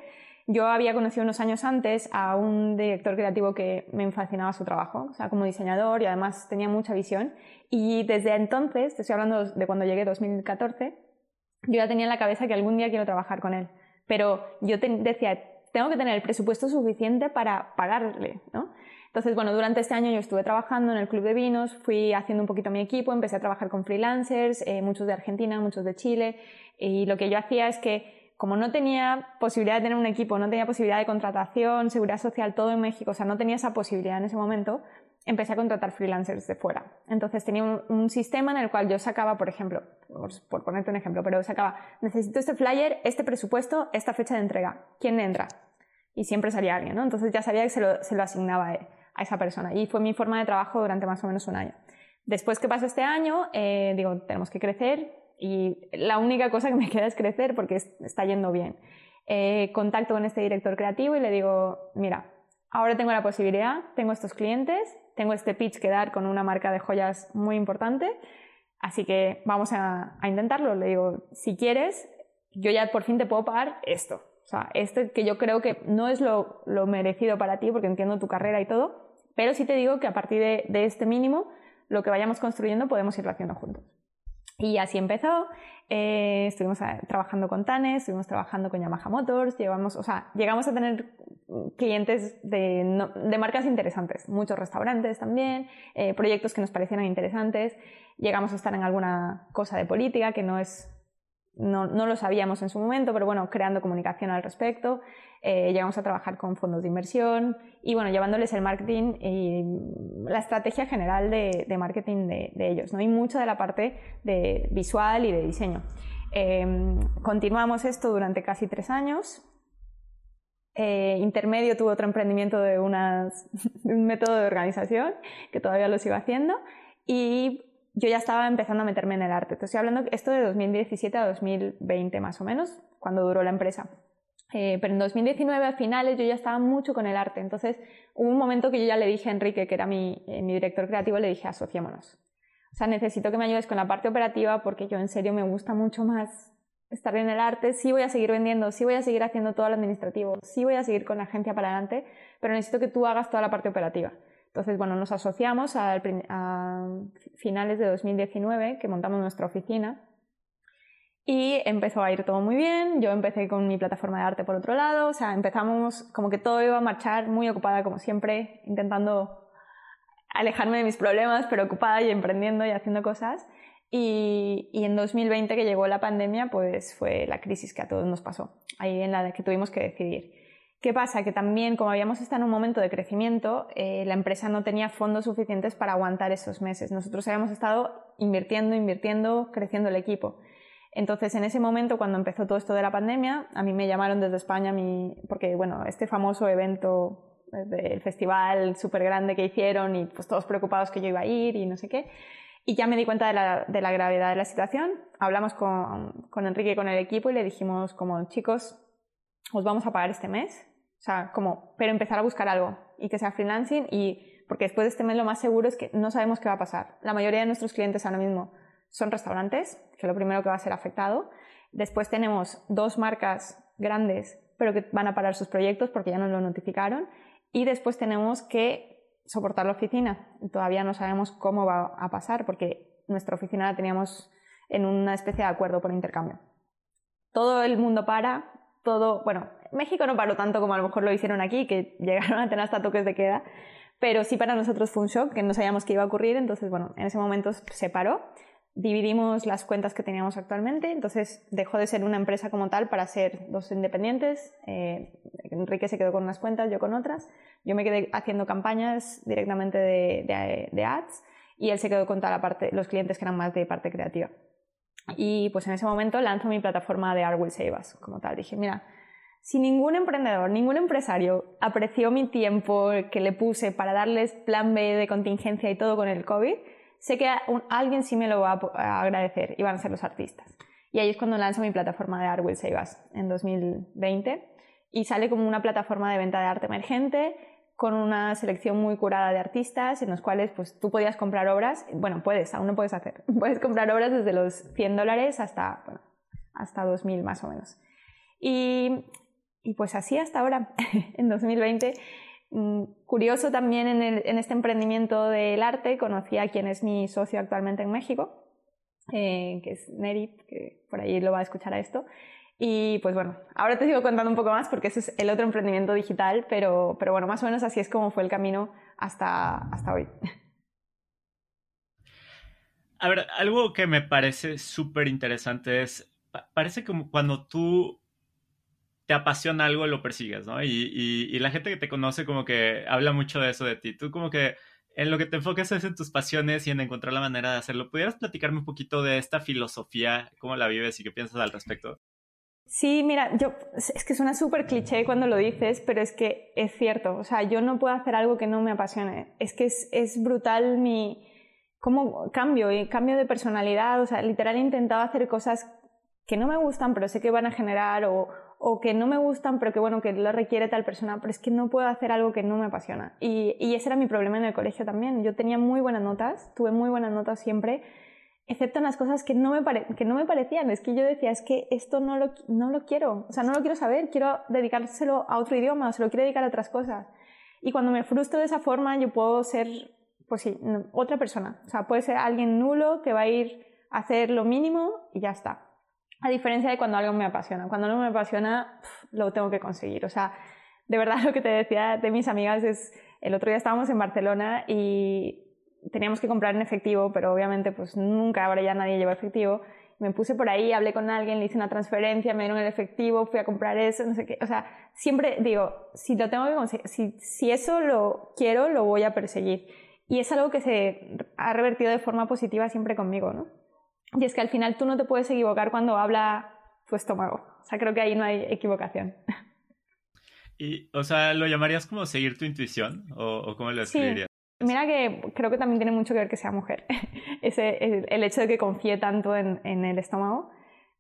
Yo había conocido unos años antes a un director creativo que me fascinaba su trabajo, o sea, como diseñador y además tenía mucha visión. Y desde entonces, te estoy hablando de cuando llegué 2014, yo ya tenía en la cabeza que algún día quiero trabajar con él. Pero yo decía, tengo que tener el presupuesto suficiente para pagarle, ¿no? Entonces, bueno, durante este año yo estuve trabajando en el Club de Vinos, fui haciendo un poquito mi equipo, empecé a trabajar con freelancers, eh, muchos de Argentina, muchos de Chile, y lo que yo hacía es que como no tenía posibilidad de tener un equipo, no tenía posibilidad de contratación, seguridad social, todo en México, o sea, no tenía esa posibilidad en ese momento, empecé a contratar freelancers de fuera. Entonces tenía un, sistema en el cual yo sacaba, por ejemplo, por, ponerte un ejemplo, pero sacaba, necesito este flyer, este presupuesto, esta fecha de entrega. ¿Quién entra? Y siempre salía alguien, ¿no? Entonces ya sabía que se lo, asignaba a, esa persona. Y fue mi forma de trabajo durante más o menos un año. Después que pasó este año, eh, digo, tenemos que crecer y la única cosa que me queda es crecer porque está yendo bien. Eh, contacto con este director creativo y le digo, mira, ahora tengo la posibilidad, tengo estos clientes, tengo este pitch que dar con una marca de joyas muy importante, así que vamos a, intentarlo. Le digo, si quieres, yo ya por fin te puedo pagar esto. O sea, este que yo creo que no es lo, merecido para ti, porque entiendo tu carrera y todo, pero sí te digo que a partir de, este mínimo, lo que vayamos construyendo podemos irlo haciendo juntos. Y así empezó. Eh, estuvimos eh, trabajando con TANES, estuvimos trabajando con Yamaha Motors, llegamos, o sea, llegamos a tener clientes de, de marcas interesantes, muchos restaurantes también, eh, proyectos que nos parecieran interesantes. Llegamos a estar en alguna cosa de política que no es no, no, lo sabíamos en su momento, pero bueno, creando comunicación al respecto. Eh, llegamos a trabajar con fondos de inversión y bueno, llevándoles el marketing y la estrategia general de, marketing de, ellos, ¿no? Y mucho de la parte de visual y de diseño. Em, continuamos esto durante casi tres años. Eh, intermedio tuve otro emprendimiento de, de un método de organización que todavía lo sigo haciendo y yo ya estaba empezando a meterme en el arte. Te estoy hablando esto de 2017 a 2020 más o menos, cuando duró la empresa. Eh, pero en 2019 a finales yo ya estaba mucho con el arte. Entonces hubo un momento que yo ya le dije a Enrique, que era mi, eh, mi director creativo, le dije, asociémonos. O sea, necesito que me ayudes con la parte operativa porque yo en serio me gusta mucho más estar en el arte. Sí voy a seguir vendiendo, sí voy a seguir haciendo todo lo administrativo, sí voy a seguir con la agencia para adelante, pero necesito que tú hagas toda la parte operativa. Entonces, bueno, nos asociamos a, finales de 2019, que montamos nuestra oficina, y empezó a ir todo muy bien. Yo empecé con mi plataforma de arte por otro lado, o sea, empezamos como que todo iba a marchar muy ocupada, como siempre, intentando alejarme de mis problemas, pero ocupada y emprendiendo y haciendo cosas. Y, y, en 2020 que llegó la pandemia, pues fue la crisis que a todos nos pasó, ahí en la que tuvimos que decidir. ¿Qué pasa? Que también, como habíamos estado en un momento de crecimiento, eh, la empresa no tenía fondos suficientes para aguantar esos meses. Nosotros habíamos estado invirtiendo, invirtiendo, creciendo el equipo. Entonces, en ese momento, cuando empezó todo esto de la pandemia, a mí me llamaron desde España, porque, bueno, este famoso evento eh, del festival súper grande que hicieron y pues todos preocupados que yo iba a ir y no sé qué. Y ya me di cuenta de la, de la gravedad de la situación. Hablamos con, con Enrique y con el equipo y le dijimos como, chicos, os vamos a pagar este mes, o sea, como, pero empezar a buscar algo y que sea freelancing y porque después de este mes lo más seguro es que no sabemos qué va a pasar. La mayoría de nuestros clientes ahora mismo son restaurantes, que es lo primero que va a ser afectado. Después tenemos dos marcas grandes, pero que van a parar sus proyectos porque ya nos lo notificaron. Y después tenemos que soportar la oficina. Todavía no sabemos cómo va a pasar porque nuestra oficina la teníamos en una especie de acuerdo por intercambio. Todo el mundo para, todo, bueno, México no paró tanto como a lo mejor lo hicieron aquí, que llegaron a tener hasta toques de queda, pero sí para nosotros fue un shock, que no sabíamos qué iba a ocurrir, entonces bueno, en ese momento se paró, dividimos las cuentas que teníamos actualmente, entonces dejó de ser una empresa como tal para ser dos independientes, eh, Enrique se quedó con unas cuentas, yo con otras, yo me quedé haciendo campañas directamente de, ads y él se quedó con toda la parte, los clientes que eran más de parte creativa. Y pues en ese momento lanzo mi plataforma de Art Will Save Us, como tal. Dije, mira, si ningún emprendedor, ningún empresario apreció mi tiempo que le puse para darles plan B de contingencia y todo con el COVID, sé que alguien sí me lo va a, agradecer y van a ser los artistas. Y ahí es cuando lanzo mi plataforma de Art Will Save Us en 2020 y sale como una plataforma de venta de arte emergente con una selección muy curada de artistas en los cuales pues tú podías comprar obras, bueno, puedes, aún no puedes hacer, puedes comprar obras desde los 100 dólares hasta, hasta 2.000 más o menos. Y, y pues así hasta ahora, en 2020. Mm, curioso también en, este emprendimiento del arte, conocí a quien es mi socio actualmente en México, eh, que es Neri, que por ahí lo va a escuchar a esto. Y pues bueno, ahora te sigo contando un poco más porque ese es el otro emprendimiento digital, pero, pero bueno, más o menos así es como fue el camino hasta, hasta hoy.
A ver, algo que me parece súper interesante es, parece como cuando tú te apasiona algo, lo persigues, ¿no? Y, y, la gente que te conoce como que habla mucho de eso de ti. Tú como que en lo que te enfocas es en tus pasiones y en encontrar la manera de hacerlo. ¿Pudieras platicarme un poquito de esta filosofía, cómo la vives y qué piensas al respecto?
Sí, mira, yo es que suena súper cliché cuando lo dices, pero es que es cierto. O sea, yo no puedo hacer algo que no me apasione. Es que es, es brutal mi cómo cambio y cambio de personalidad. O sea, literal he intentado hacer cosas que no me gustan, pero sé que van a generar o, o que no me gustan, pero que bueno, que lo requiere tal persona, pero es que no puedo hacer algo que no me apasiona. Y, y ese era mi problema en el colegio también. Yo tenía muy buenas notas, tuve muy buenas notas siempre, excepto en las cosas que no, me que no me parecían. Es que yo decía, es que esto no lo, no lo quiero, o sea, no lo quiero saber, quiero dedicárselo a otro idioma, o se lo quiero dedicar a otras cosas. Y cuando me frustro de esa forma, yo puedo ser, pues sí, otra persona. O sea, puede ser alguien nulo que va a ir a hacer lo mínimo y ya está. A diferencia de cuando algo me apasiona. Cuando algo me apasiona, lo tengo que conseguir. O sea, de verdad lo que te decía de mis amigas es, el otro día estábamos en Barcelona y teníamos que comprar en efectivo, pero obviamente pues nunca, ahora ya nadie lleva efectivo. Me puse por ahí, hablé con alguien, le hice una transferencia, me dieron el efectivo, fui a comprar eso, no sé qué. O sea, siempre digo, si lo tengo que conseguir, si, si eso lo quiero, lo voy a perseguir. Y es algo que se ha revertido de forma positiva siempre conmigo, ¿no? Y es que al final tú no te puedes equivocar cuando habla tu estómago. O sea, creo que ahí no hay equivocación.
Y, o sea, ¿lo llamarías como seguir tu intuición? ¿O, cómo lo describirías?
Mira que creo que también tiene mucho que ver que sea mujer. Ese, el, hecho de que confíe tanto en, el estómago.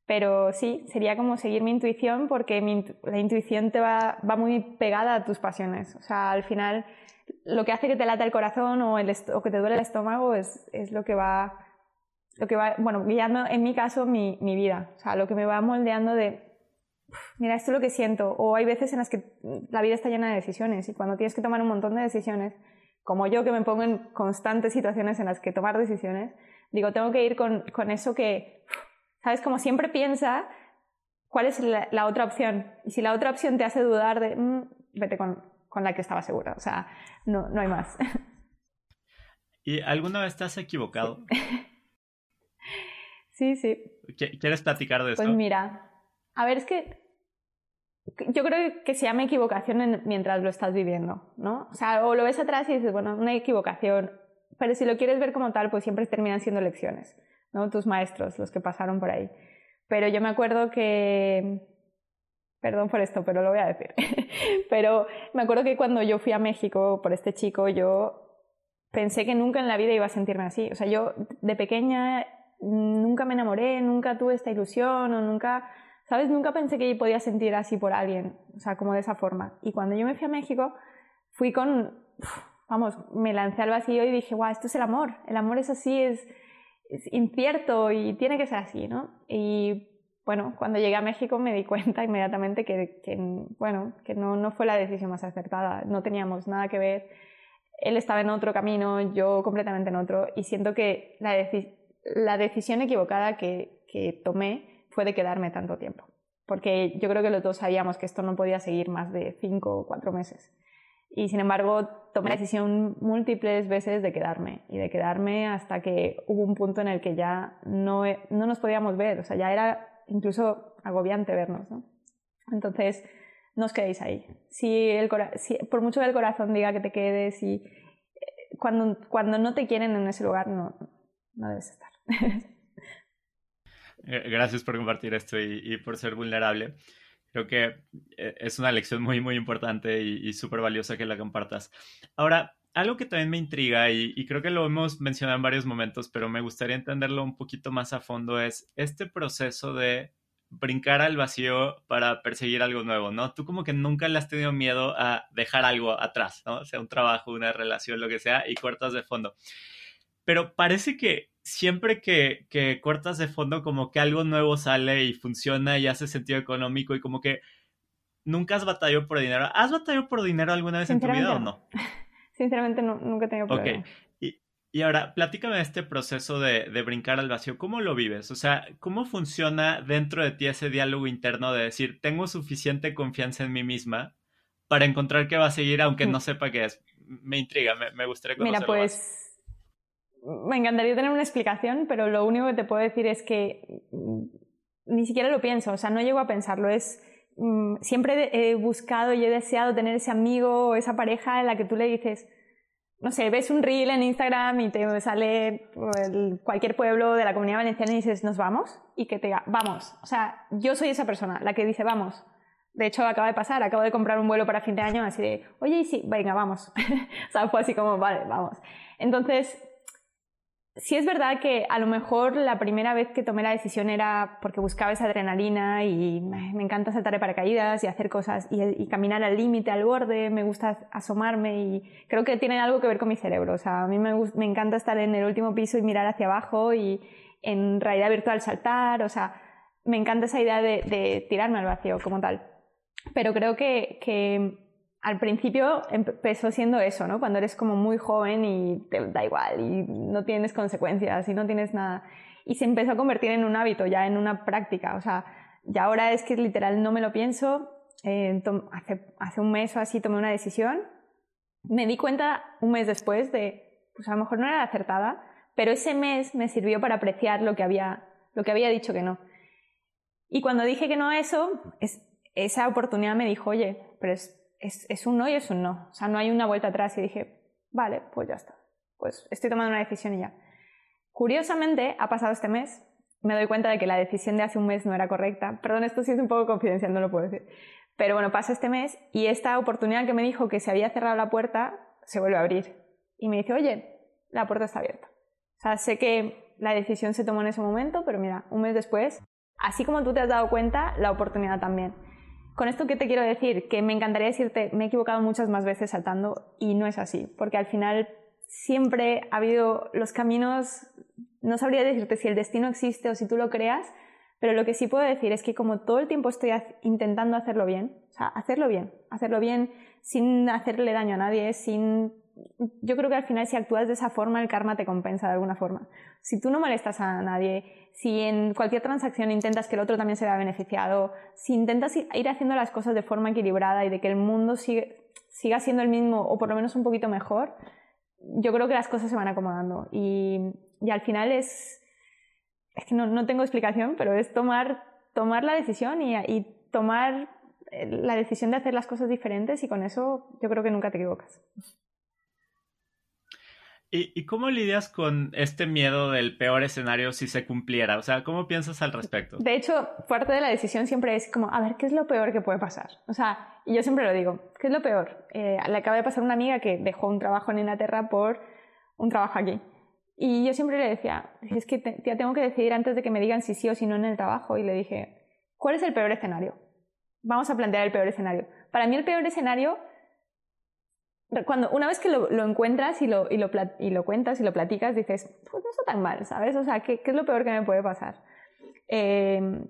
Pero sí, sería como seguir mi intuición porque la intuición te va, va, muy pegada a tus pasiones. O sea, al final, lo que hace que te lata el corazón o, el o que te duele el estómago es, es lo que va lo que va, bueno, guiando en mi caso mi, mi vida, o sea, lo que me va moldeando de, mira, esto es lo que siento, o hay veces en las que la vida está llena de decisiones y cuando tienes que tomar un montón de decisiones, como yo que me pongo en constantes situaciones en las que tomar decisiones, digo, tengo que ir con, con eso que, ¿sabes? Como siempre piensa cuál es la, otra opción. Y si la otra opción te hace dudar de, mm, vete con, con, la que estaba segura. O sea, no, no hay más.
¿Y alguna vez te has equivocado?
Sí, sí.
¿Quieres platicar de eso?
Pues mira, a ver, es que yo creo que se llama equivocación mientras lo estás viviendo, ¿no? O sea, o lo ves atrás y dices, bueno, una equivocación, pero si lo quieres ver como tal, pues siempre terminan siendo lecciones, ¿no? Tus maestros, los que pasaron por ahí. Pero yo me acuerdo que, perdón por esto, pero lo voy a decir, pero me acuerdo que cuando yo fui a México por este chico, yo pensé que nunca en la vida iba a sentirme así. O sea, yo de pequeña nunca me enamoré, nunca tuve esta ilusión o nunca, ¿sabes? Nunca pensé que podía sentir así por alguien, o sea, como de esa forma. Y cuando yo me fui a México, fui con, vamos, me lancé al vacío y dije, guau, esto es el amor, el amor es así, es, incierto y tiene que ser así, ¿no? Y bueno, cuando llegué a México me di cuenta inmediatamente que, bueno, que no, no fue la decisión más acertada, no teníamos nada que ver. Él estaba en otro camino, yo completamente en otro, y siento que la, decisión la decisión equivocada que, que tomé fue de quedarme tanto tiempo. Porque yo creo que los dos sabíamos que esto no podía seguir más de cinco o cuatro meses. Y sin embargo, tomé la decisión múltiples veces de quedarme y de quedarme hasta que hubo un punto en el que ya no, no nos podíamos ver. O sea, ya era incluso agobiante vernos. ¿no? Entonces, no os quedéis ahí. Si, el, si por mucho que el corazón diga que te quedes y eh, cuando, cuando no te quieren en ese lugar, no, no debes estar.
Eh, gracias por compartir esto y, por ser vulnerable. Creo que eh, es una lección muy, muy importante y, súper valiosa que la compartas. Ahora, algo que también me intriga y, creo que lo hemos mencionado en varios momentos, pero me gustaría entenderlo un poquito más a fondo, es este proceso de brincar al vacío para perseguir algo nuevo, ¿no? Tú como que nunca le has tenido miedo a dejar algo atrás, ¿no? Sea, un trabajo, una relación, lo que sea, y cortas de fondo. Pero parece que siempre que, que cortas de fondo, como que algo nuevo sale y funciona y hace sentido económico y como que nunca has batallado por dinero. ¿Has batallado por dinero alguna vez en tu vida o no?
Sinceramente nunca he tenido
problema. Ok. Y, y ahora, platícame de este proceso de, de, brincar al vacío. ¿Cómo lo vives? O sea, ¿cómo funciona dentro de ti ese diálogo interno de decir, tengo suficiente confianza en mí misma para encontrar que va a seguir aunque no sepa qué es? Me intriga, me, me gustaría conocerlo
Mira, pues... Me encantaría tener una explicación, pero lo único que te puedo decir es que mm, ni siquiera lo pienso, o sea, no llego a pensarlo. Es, Mm, siempre he buscado y he deseado tener ese amigo o esa pareja en la que tú le dices, no sé, ves un reel en Instagram y te sale cualquier pueblo de la comunidad valenciana y dices, nos vamos, y que te diga, vamos. O sea, yo soy esa persona, la que dice, vamos. De hecho, acaba de pasar, acabo de comprar un vuelo para fin de año, así de, oye, y sí, venga, vamos. o sea, fue así como, vale, vamos. Entonces, sí es verdad que a lo mejor la primera vez que tomé la decisión era porque buscaba esa adrenalina y me encanta saltar de paracaídas y hacer cosas y, caminar al límite, al borde, me gusta asomarme y creo que tiene algo que ver con mi cerebro. O sea, a mí me, me encanta estar en el último piso y mirar hacia abajo y en realidad virtual saltar, o sea, me encanta esa idea de, de tirarme al vacío como tal. Pero creo que, que al principio empezó siendo eso, ¿no? Cuando eres como muy joven y te da igual y no tienes consecuencias y no tienes nada. Y se empezó a convertir en un hábito, ya en una práctica. O sea, ya ahora es que literal no me lo pienso. Eh, hace, un mes o así tomé una decisión. Me di cuenta un mes después de, pues a lo mejor no era acertada, pero ese mes me sirvió para apreciar lo que había, lo que había dicho que no. Y cuando dije que no a eso, es, esa oportunidad me dijo, oye, pero es es, un no y es un no. O sea, no hay una vuelta atrás y dije, vale, pues ya está. Pues estoy tomando una decisión y ya. Curiosamente, ha pasado este mes, me doy cuenta de que la decisión de hace un mes no era correcta. Perdón, esto sí es un poco confidencial, no lo puedo decir. Pero bueno, pasa este mes y esta oportunidad que me dijo que se había cerrado la puerta se vuelve a abrir. Y me dice, oye, la puerta está abierta. O sea, sé que la decisión se tomó en ese momento, pero mira, un mes después, así como tú te has dado cuenta, la oportunidad también. Con esto, ¿qué te quiero decir? Que me encantaría decirte, me he equivocado muchas más veces saltando y no es así, porque al final siempre ha habido los caminos, no sabría decirte si el destino existe o si tú lo creas, pero lo que sí puedo decir es que como todo el tiempo estoy intentando hacerlo bien, o sea, hacerlo bien, hacerlo bien sin hacerle daño a nadie, sin... Yo creo que al final si actúas de esa forma el karma te compensa de alguna forma. Si tú no molestas a nadie, si en cualquier transacción intentas que el otro también se vea beneficiado, si intentas ir haciendo las cosas de forma equilibrada y de que el mundo siga siendo el mismo o por lo menos un poquito mejor, yo creo que las cosas se van acomodando. Y, al final es, es que no, tengo explicación, pero es tomar, la decisión y, y tomar eh, la decisión de hacer las cosas diferentes y con eso yo creo que nunca te equivocas.
¿Y, cómo lidias con este miedo del peor escenario si se cumpliera? O sea, ¿cómo piensas al respecto?
De hecho, parte de la decisión siempre es como, a ver, ¿qué es lo peor que puede pasar? O sea, y yo siempre lo digo, ¿qué es lo peor? Eh, le acaba de pasar una amiga que dejó un trabajo en Inglaterra por un trabajo aquí. Y yo siempre le decía, es que ya tengo que decidir antes de que me digan si sí o si no en el trabajo. Y le dije, ¿cuál es el peor escenario? Vamos a plantear el peor escenario. Para mí el peor escenario cuando una vez que lo, encuentras y lo, y, lo, y lo, cuentas y lo platicas, dices, pues no está tan mal, ¿sabes? O sea, ¿qué, qué es lo peor que me puede pasar? Em,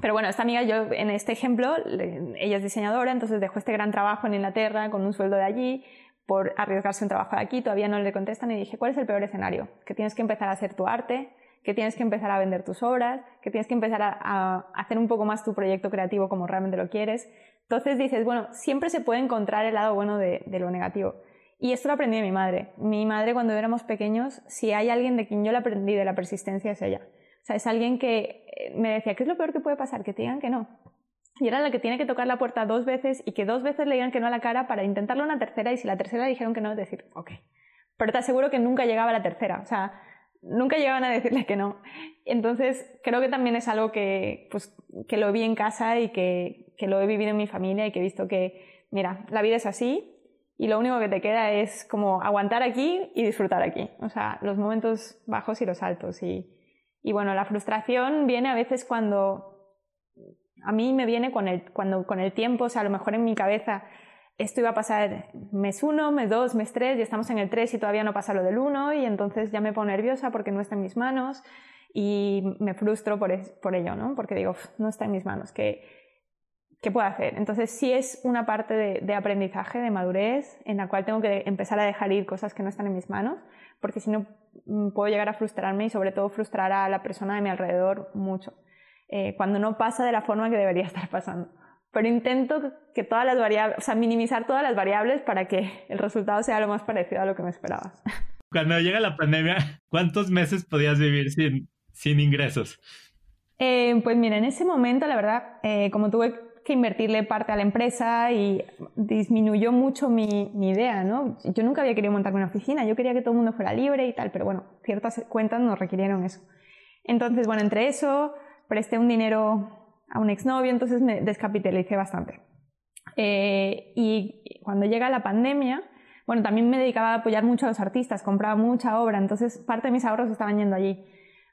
pero bueno, esta amiga, yo en este ejemplo, ella es diseñadora, entonces dejó este gran trabajo en Inglaterra con un sueldo de allí por arriesgarse un trabajo de aquí, todavía no le contestan y dije, ¿cuál es el peor escenario? Que tienes que empezar a hacer tu arte, que tienes que empezar a vender tus obras, que tienes que empezar a, a hacer un poco más tu proyecto creativo como realmente lo quieres, entonces dices, bueno, siempre se puede encontrar el lado bueno de, lo negativo. Y esto lo aprendí de mi madre. Mi madre cuando éramos pequeños, si hay alguien de quien yo le aprendí de la persistencia es ella. O sea, es alguien que eh, me decía, ¿qué es lo peor que puede pasar? Que te digan que no. Y era la que tiene que tocar la puerta dos veces y que dos veces le digan que no a la cara para intentarlo una tercera y si la tercera le dijeron que no, decir, ok. Pero te aseguro que nunca llegaba a la tercera. O sea, nunca llegaban a decirle que no. Entonces, creo que también es algo que, pues, que lo vi en casa y que, que lo he vivido en mi familia y que he visto que, mira, la vida es así y lo único que te queda es como aguantar aquí y disfrutar aquí. O sea, los momentos bajos y los altos. Y, y bueno, la frustración viene a veces cuando a mí me viene con el, cuando, con el tiempo, o sea, a lo mejor en mi cabeza esto iba a pasar mes 1, mes 2, mes 3 y estamos en el 3 y todavía no pasa lo del 1 y entonces ya me pongo nerviosa porque no está en mis manos y me frustro por, por ello, ¿no? Porque digo, no está en mis manos, que ¿qué puedo hacer? Entonces sí es una parte de, aprendizaje, de madurez, en la cual tengo que empezar a dejar ir cosas que no están en mis manos, porque si no mm, puedo llegar a frustrarme y sobre todo frustrar a la persona de mi alrededor mucho, eh, cuando no pasa de la forma que debería estar pasando. Pero intento que todas las variables, o sea, minimizar todas las variables para que el resultado sea lo más parecido a lo que me esperaba.
Cuando llega la pandemia, ¿cuántos meses podías vivir sin, sin ingresos?
Eh, pues mira, en ese momento, la verdad, eh, como tuve que invertirle parte a la empresa y disminuyó mucho mi, idea, ¿no? Yo nunca había querido montarme una oficina, yo quería que todo el mundo fuera libre y tal, pero bueno, ciertas cuentas nos requirieron eso. Entonces, bueno, entre eso, presté un dinero a un exnovio, entonces me descapitalicé bastante. Eh, y cuando llega la pandemia, bueno, también me dedicaba a apoyar mucho a los artistas, compraba mucha obra, entonces parte de mis ahorros estaban yendo allí.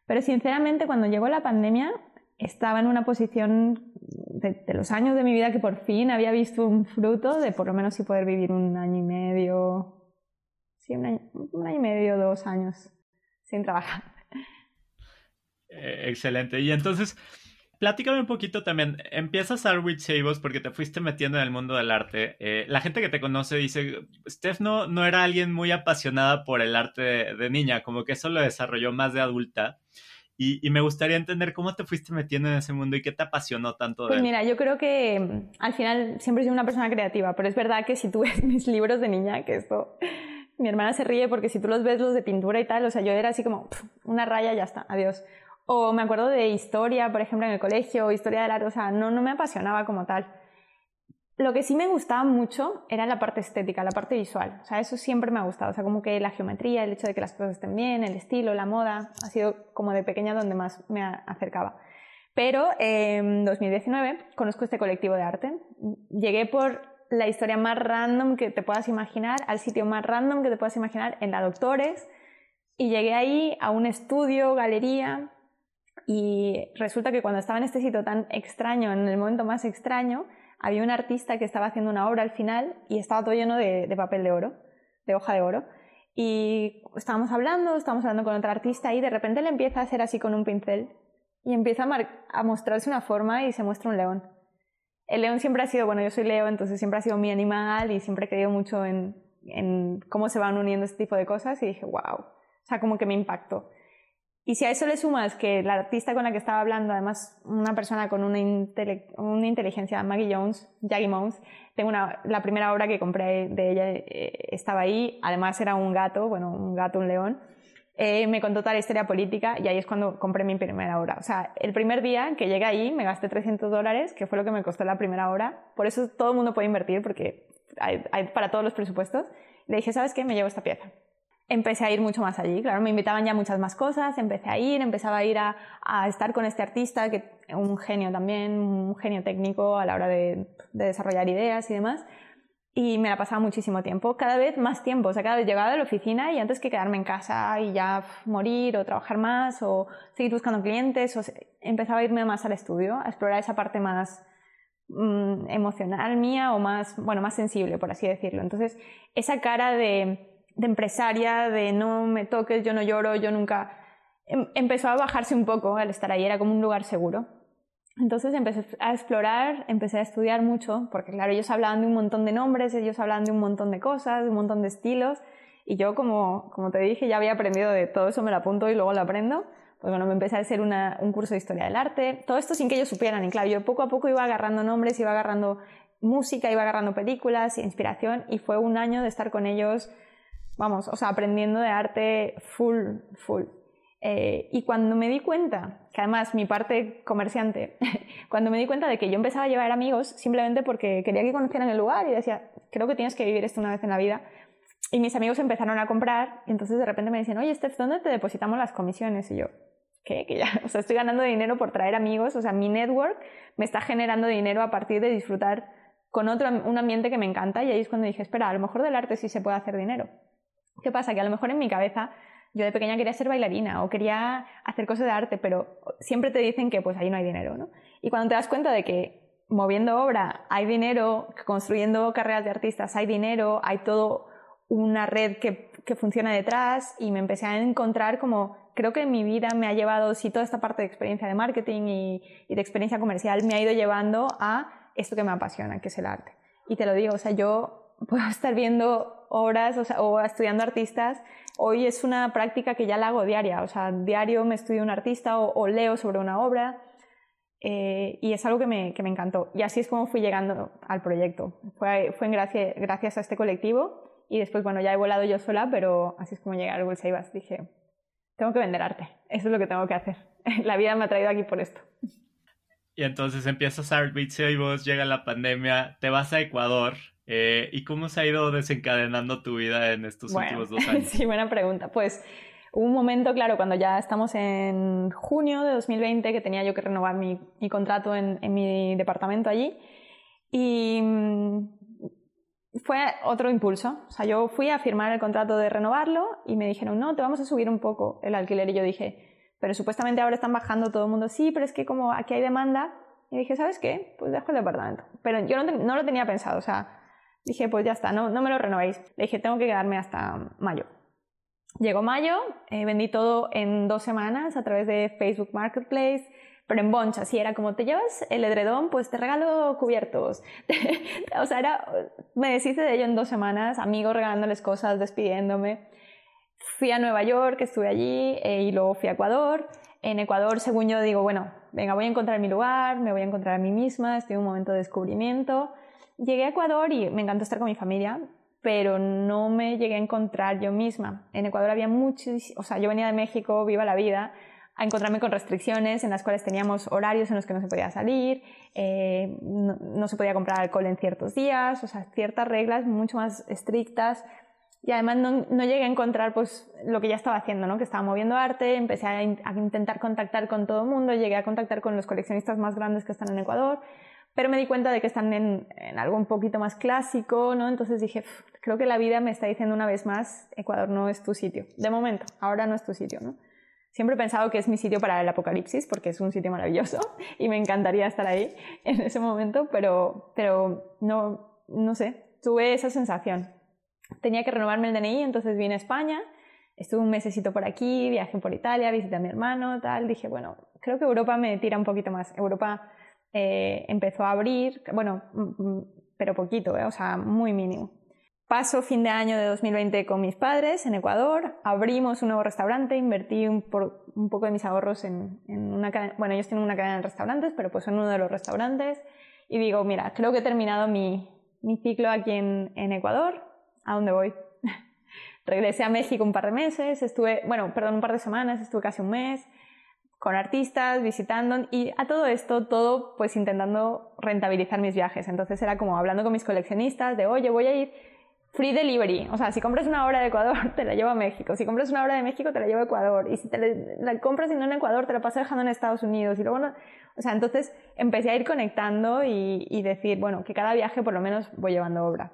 Pero sinceramente, cuando llegó la pandemia, estaba en una posición de, los años de mi vida que por fin había visto un fruto de por lo menos si poder vivir un año y medio, sí, un año, y medio, dos años sin trabajar.
Eh, excelente. Y entonces, platícame un poquito también. Empiezas a Arwich Chavos porque te fuiste metiendo en el mundo del arte. Eh, la gente que te conoce dice, Steph no, no era alguien muy apasionada por el arte de niña, como que eso lo desarrolló más de adulta. Y, me gustaría entender cómo te fuiste metiendo en ese mundo y qué te apasionó tanto de
Pues mira, yo creo que mm, al final siempre he sido una persona creativa, pero es verdad que si tú ves mis libros de niña, que esto, mi hermana se ríe porque si tú los ves los de pintura y tal, o sea, yo era así como una raya, ya está, adiós. O me acuerdo de historia, por ejemplo, en el colegio, historia del arte, o sea, no, no me apasionaba como tal. Lo que sí me gustaba mucho era la parte estética, la parte visual. O sea, eso siempre me ha gustado. O sea, como que la geometría, el hecho de que las cosas estén bien, el estilo, la moda, ha sido como de pequeña donde más me acercaba. Pero en 2019 conozco este colectivo de arte. Llegué por la historia más random que te puedas imaginar, al sitio más random que te puedas imaginar, en la Doctores. Y llegué ahí a un estudio, galería, y resulta que cuando estaba en este sitio tan extraño, en el momento más extraño, había un artista que estaba haciendo una obra al final y estaba todo lleno de, papel de oro, de hoja de oro. Y estábamos hablando, estábamos hablando con otra artista y de repente le empieza a hacer así con un pincel y empieza a, mostrarse una forma y se muestra un león. El león siempre ha sido, bueno, yo soy Leo, entonces siempre ha sido mi animal y siempre he creído mucho en, en cómo se van uniendo este tipo de cosas y dije, wow, o sea, como que me impactó. Y si a eso le sumas que la artista con la que estaba hablando, además una persona con una, una inteligencia, Maggie Jones, Jaggy Mounds, tengo una, la primera obra que compré de ella eh, estaba ahí, además era un gato, bueno, un gato, un león, eh, me contó toda la historia política y ahí es cuando compré mi primera obra. O sea, el primer día que llegué ahí me gasté 300 dólares, que fue lo que me costó la primera obra. Por eso todo el mundo puede invertir, porque hay, hay para todos los presupuestos. Le dije, ¿sabes qué? Me llevo esta pieza empecé a ir mucho más allí. Claro, me invitaban ya muchas más cosas, empecé a ir, empezaba a ir a, estar con este artista, que un genio también, un genio técnico a la hora de, desarrollar ideas y demás. Y me la pasaba muchísimo tiempo, cada vez más tiempo, o sea, cada vez llegaba a la oficina y antes que quedarme en casa y ya morir o trabajar más o seguir buscando clientes, o empezaba a irme más al estudio, a explorar esa parte más mm, emocional mía o más, bueno, más sensible, por así decirlo. Entonces, esa cara de de empresaria, de no me toques, yo no lloro, yo nunca... Em, empezó a bajarse un poco al estar ahí, era como un lugar seguro. Entonces empecé a explorar, empecé a estudiar mucho, porque claro, ellos hablaban de un montón de nombres, ellos hablaban de un montón de cosas, de un montón de estilos, y yo como, como te dije, ya había aprendido de todo eso, me lo apunto y luego lo aprendo. Pues bueno, me empecé a hacer un curso de historia del arte, todo esto sin que ellos supieran, y claro, yo poco a poco iba agarrando nombres, iba agarrando música, iba agarrando películas, inspiración, y fue un año de estar con ellos vamos, o sea, aprendiendo de arte full, full. Eh, y cuando me di cuenta, que además mi parte comerciante, cuando me di cuenta de que yo empezaba a llevar amigos simplemente porque quería que conocieran el lugar y decía, creo que tienes que vivir esto una vez en la vida, y mis amigos empezaron a comprar, y entonces de repente me decían, oye, Steph, ¿dónde te depositamos las comisiones? Y yo, ¿qué? Que ya, o sea, estoy ganando dinero por traer amigos, o sea, mi network me está generando dinero a partir de disfrutar con otro, un ambiente que me encanta y ahí es cuando dije, espera, a lo mejor del arte sí se puede hacer dinero. ¿Qué pasa? Que a lo mejor en mi cabeza yo de pequeña quería ser bailarina o quería hacer cosas de arte, pero siempre te dicen que pues ahí no hay dinero, ¿no? Y cuando te das cuenta de que moviendo obra hay dinero, construyendo carreras de artistas hay dinero, hay todo una red que, que funciona detrás y me empecé a encontrar como creo que mi vida me ha llevado, sí, toda esta parte de experiencia de marketing y, y, de experiencia comercial me ha ido llevando a esto que me apasiona, que es el arte. Y te lo digo, o sea, yo puedo estar viendo obras o, sea, o estudiando artistas. Hoy es una práctica que ya la hago diaria, o sea, diario me estudio un artista o, o leo sobre una obra. Eh, y es algo que me, que me, encantó. Y así es como fui llegando al proyecto. Fue, fue en gracia, gracias a este colectivo y después, bueno, ya he volado yo sola, pero así es como llegué al Bulsaibas. Dije, tengo que vender arte, eso es lo que tengo que hacer. La vida me ha traído aquí por esto.
Y entonces empiezas a y vos llega la pandemia, te vas a Ecuador. Eh, ¿Y cómo se ha ido desencadenando tu vida en estos
bueno,
últimos dos años?
Sí, buena pregunta. Pues un momento, claro, cuando ya estamos en junio de 2020, que tenía yo que renovar mi, mi contrato en, en, mi departamento allí. Y mm, fue otro impulso. O sea, yo fui a firmar el contrato de renovarlo y me dijeron, no, te vamos a subir un poco el alquiler. Y yo dije, pero supuestamente ahora están bajando todo el mundo, sí, pero es que como aquí hay demanda, y dije, ¿sabes qué? Pues dejo el departamento. Pero yo no, no lo tenía pensado, o sea, dije, pues ya está, no, no me lo renovéis. Le dije, tengo que quedarme hasta mayo. Llegó mayo, eh, vendí todo en dos semanas a través de Facebook Marketplace, pero en boncha, así era como, te llevas el edredón, pues te regalo cubiertos. o sea, era, me deshice de ello en dos semanas, amigos regalándoles cosas, despidiéndome. Fui a Nueva York, estuve allí eh, y luego fui a Ecuador. En Ecuador, según yo, digo, bueno, venga, voy a encontrar mi lugar, me voy a encontrar a mí misma, estoy en un momento de descubrimiento. Llegué a Ecuador y me encantó estar con mi familia, pero no me llegué a encontrar yo misma. En Ecuador había mucho, o sea, yo venía de México, viva la vida, a encontrarme con restricciones en las cuales teníamos horarios en los que no se podía salir, eh, no, no, se podía comprar alcohol en ciertos días, o sea, ciertas reglas mucho más estrictas y además no, no, llegué a encontrar pues lo que ya estaba haciendo, ¿no? que estaba moviendo arte, empecé a, in, a, intentar contactar con todo el mundo, llegué a contactar con los coleccionistas más grandes que están en Ecuador, pero me di cuenta de que están en, en algo un poquito más clásico, ¿no? entonces dije, creo que la vida me está diciendo una vez más, Ecuador no es tu sitio, de momento, ahora no es tu sitio. ¿no? Siempre he pensado que es mi sitio para el apocalipsis, porque es un sitio maravilloso y me encantaría estar ahí en ese momento, pero, pero no, no sé, tuve esa sensación tenía que renovarme el DNI, entonces vine a España, estuve un mesecito por aquí, viajé por Italia, visité a mi hermano, tal, dije, bueno, creo que Europa me tira un poquito más. Europa eh, empezó a abrir, bueno, mm, mm, pero poquito, eh, o sea, muy mínimo. Paso fin de año de 2020 con mis padres en Ecuador, abrimos un nuevo restaurante, invertí un, poco de mis ahorros en, una cadena, bueno, ellos tienen una cadena de restaurantes, pero pues en uno de los restaurantes, y digo, mira, creo que he terminado mi, mi ciclo aquí en, en Ecuador, ¿a dónde voy? Regresé a México un par de meses, estuve, bueno, perdón, un par de semanas, estuve casi un mes con artistas, visitando y a todo esto, todo pues intentando rentabilizar mis viajes. Entonces era como hablando con mis coleccionistas de, oye, voy a ir free delivery. O sea, si compras una obra de Ecuador, te la llevo a México. Si compras una obra de México, te la llevo a Ecuador. Y si te la compras y no en Ecuador, te la paso dejando en Estados Unidos. Y luego no... O sea, entonces empecé a ir conectando y, y decir, bueno, que cada viaje por lo menos voy llevando obra.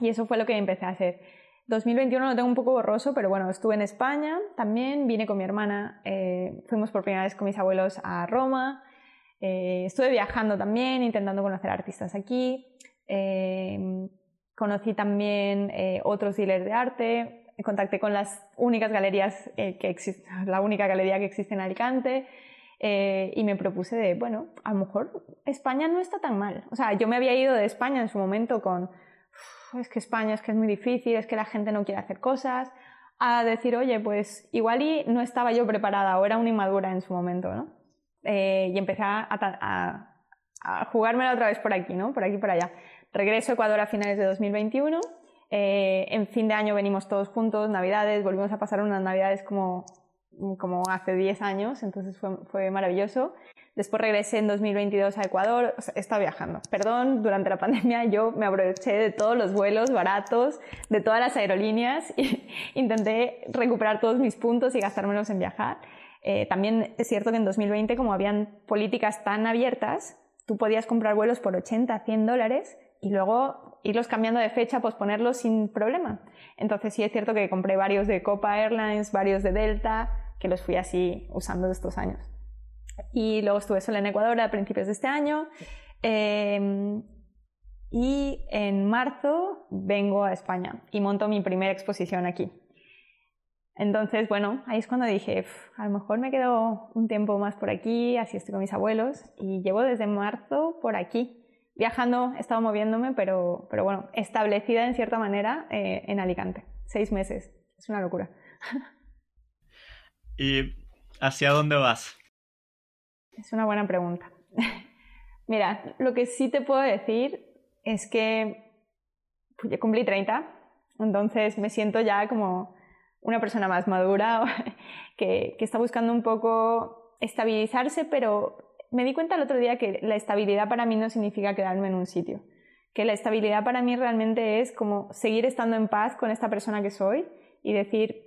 Y eso fue lo que empecé a hacer. 2021 lo tengo un poco borroso, pero bueno, estuve en España también, vine con mi hermana, eh, fuimos por primera vez con mis abuelos a Roma, eh, estuve viajando también, intentando conocer artistas aquí, eh, conocí también eh, otros dealers de arte, contacté con las únicas galerías que existen, la única galería que existe en Alicante, y me propuse de, bueno, a lo mejor España no está tan mal. O sea, yo me había ido de España en su momento con es que España es que es muy difícil, es que la gente no quiere hacer cosas, a decir, oye, pues igual y no estaba yo preparada o era una inmadura en su momento, ¿no? Eh, y empecé a, jugármela otra vez por aquí, ¿no? Por aquí por allá. Regreso a Ecuador a finales de 2021. Eh, en fin de año venimos todos juntos, Navidades, volvimos a pasar unas Navidades como, como hace 10 años, entonces fue, fue maravilloso. Después regresé en 2022 a Ecuador, estado viajando. Perdón, durante la pandemia yo me aproveché de todos los vuelos baratos, de todas las aerolíneas, e intenté recuperar todos mis puntos y gastármelos en viajar. Eh, también es cierto que en 2020, como habían políticas tan abiertas, tú podías comprar vuelos por 80, 100 dólares y luego irlos cambiando de fecha, posponerlos sin problema. Entonces sí es cierto que compré varios de Copa Airlines, varios de Delta, que los fui así usando estos años. Y luego estuve sola en Ecuador a principios de este año. Em, y en marzo vengo a España y monto mi primera exposición aquí. Entonces, bueno, ahí es cuando dije, a lo mejor me quedo un tiempo más por aquí, así estoy con mis abuelos y llevo desde marzo por aquí. Viajando, he estado moviéndome, pero, pero bueno, establecida en cierta manera eh, en Alicante. Seis meses. Es una locura.
¿Y hacia dónde vas?
Es una buena pregunta. Mira, lo que sí te puedo decir es que pues, ya cumplí 30, entonces me siento ya como una persona más madura que, que está buscando un poco estabilizarse, pero me di cuenta el otro día que la estabilidad para mí no significa quedarme en un sitio, que la estabilidad para mí realmente es como seguir estando en paz con esta persona que soy y decir,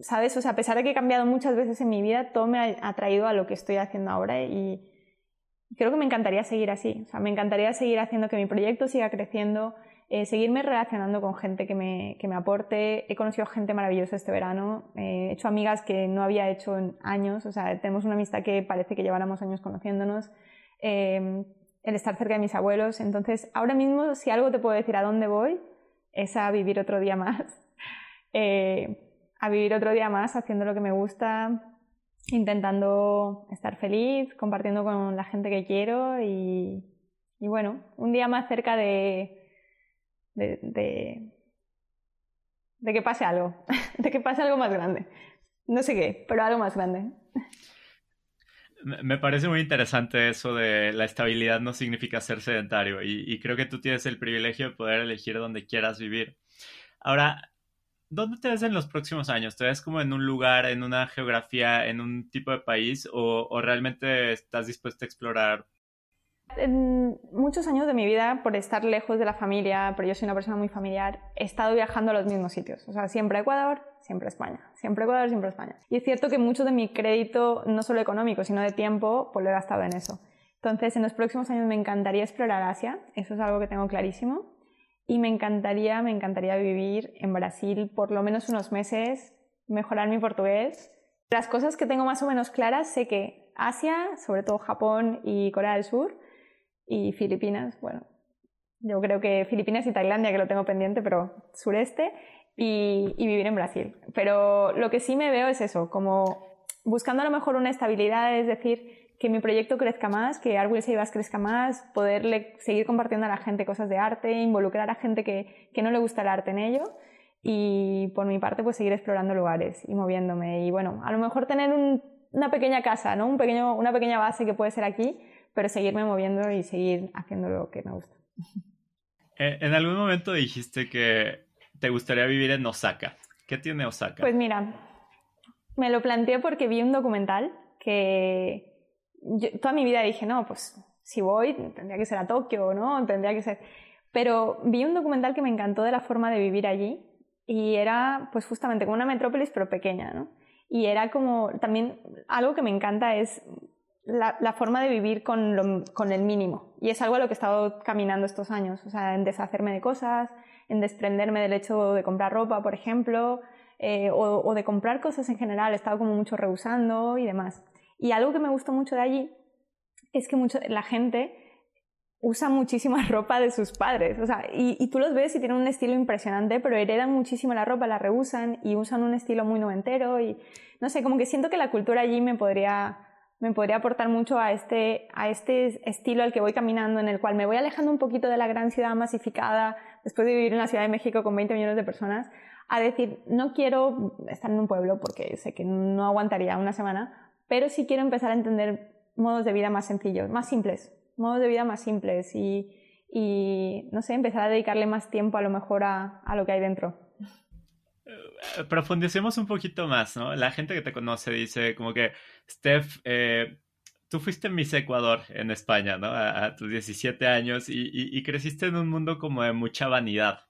¿sabes? O sea, a pesar de que he cambiado muchas veces en mi vida, todo me ha traído a lo que estoy haciendo ahora y creo que me encantaría seguir así. O sea, me encantaría seguir haciendo que mi proyecto siga creciendo, eh, seguirme relacionando con gente que me, que me, aporte. He conocido gente maravillosa este verano, eh, he hecho amigas que no había hecho en años, o sea, tenemos una amistad que parece que lleváramos años conociéndonos. Eh, el estar cerca de mis abuelos. Entonces, ahora mismo, si algo te puedo decir a dónde voy, es a vivir otro día más. a vivir otro día más haciendo lo que me gusta, intentando estar feliz, compartiendo con la gente que quiero y, bueno, un día más cerca de, de, de, que pase algo, de que pase algo más grande. No sé qué, pero algo más grande.
Me parece muy interesante eso de la estabilidad no significa ser sedentario y, y creo que tú tienes el privilegio de poder elegir donde quieras vivir. Ahora, ¿Dónde te ves en los próximos años? ¿Te ves como en un lugar, en una geografía, en un tipo de país o, realmente estás dispuesto a explorar?
En muchos años de mi vida, por estar lejos de la familia, pero yo soy una persona muy familiar, he estado viajando a los mismos sitios. O sea, siempre Ecuador, siempre España. Siempre Ecuador, siempre España. Y es cierto que mucho de mi crédito, no solo económico, sino de tiempo, pues lo he gastado en eso. Entonces, en los próximos años me encantaría explorar Asia. Eso es algo que tengo clarísimo y me encantaría, me encantaría vivir en Brasil por lo menos unos meses, mejorar mi portugués. Las cosas que tengo más o menos claras, sé que Asia, sobre todo Japón y Corea del Sur, y Filipinas, bueno, yo creo que Filipinas y Tailandia, que lo tengo pendiente, pero sureste, y, y vivir en Brasil. Pero lo que sí me veo es eso, como buscando a lo mejor una estabilidad, es decir, que mi proyecto crezca más, que Art Will crezca más, poderle seguir compartiendo a la gente cosas de arte, involucrar a gente que, que no le gusta el arte en ello y por mi parte pues seguir explorando lugares y moviéndome y bueno, a lo mejor tener una pequeña casa, ¿no? Un pequeño, una pequeña base que puede ser aquí, pero seguirme moviendo y seguir haciendo lo que me gusta.
Eh, en algún momento dijiste que te gustaría vivir en Osaka. ¿Qué tiene Osaka?
Pues mira, me lo planteé porque vi un documental que toda mi vida dije, no, pues si voy tendría que ser a Tokio, ¿no? Tendría que ser... Pero vi un documental que me encantó de la forma de vivir allí y era pues justamente como una metrópolis pero pequeña, ¿no? Y era como también algo que me encanta es la, forma de vivir con, con, el mínimo. Y es algo a lo que he estado caminando estos años, o sea, en deshacerme de cosas, en desprenderme del hecho de comprar ropa, por ejemplo, eh, o, o, de comprar cosas en general, he estado como mucho rehusando y demás. Y algo que me gustó mucho de allí es que mucho, la gente usa muchísima ropa de sus padres. O sea, y, tú los ves y tienen un estilo impresionante, pero heredan muchísimo la ropa, la reusan y usan un estilo muy noventero. Y no sé, como que siento que la cultura allí me podría, me podría aportar mucho a este, a este estilo al que voy caminando, en el cual me voy alejando un poquito de la gran ciudad masificada, después de vivir en la Ciudad de México con 20 millones de personas, a decir, no quiero estar en un pueblo porque sé que no aguantaría una semana, pero sí quiero empezar a entender modos de vida más sencillos, más simples, modos de vida más simples y, no sé, empezar a dedicarle más tiempo a lo mejor a, a lo que hay dentro.
Eh, profundicemos un poquito más, ¿no? La gente que te conoce dice como que, Steph, eh, tú fuiste Miss Ecuador en España, ¿no? A, tus 17 años y, creciste en un mundo como de mucha vanidad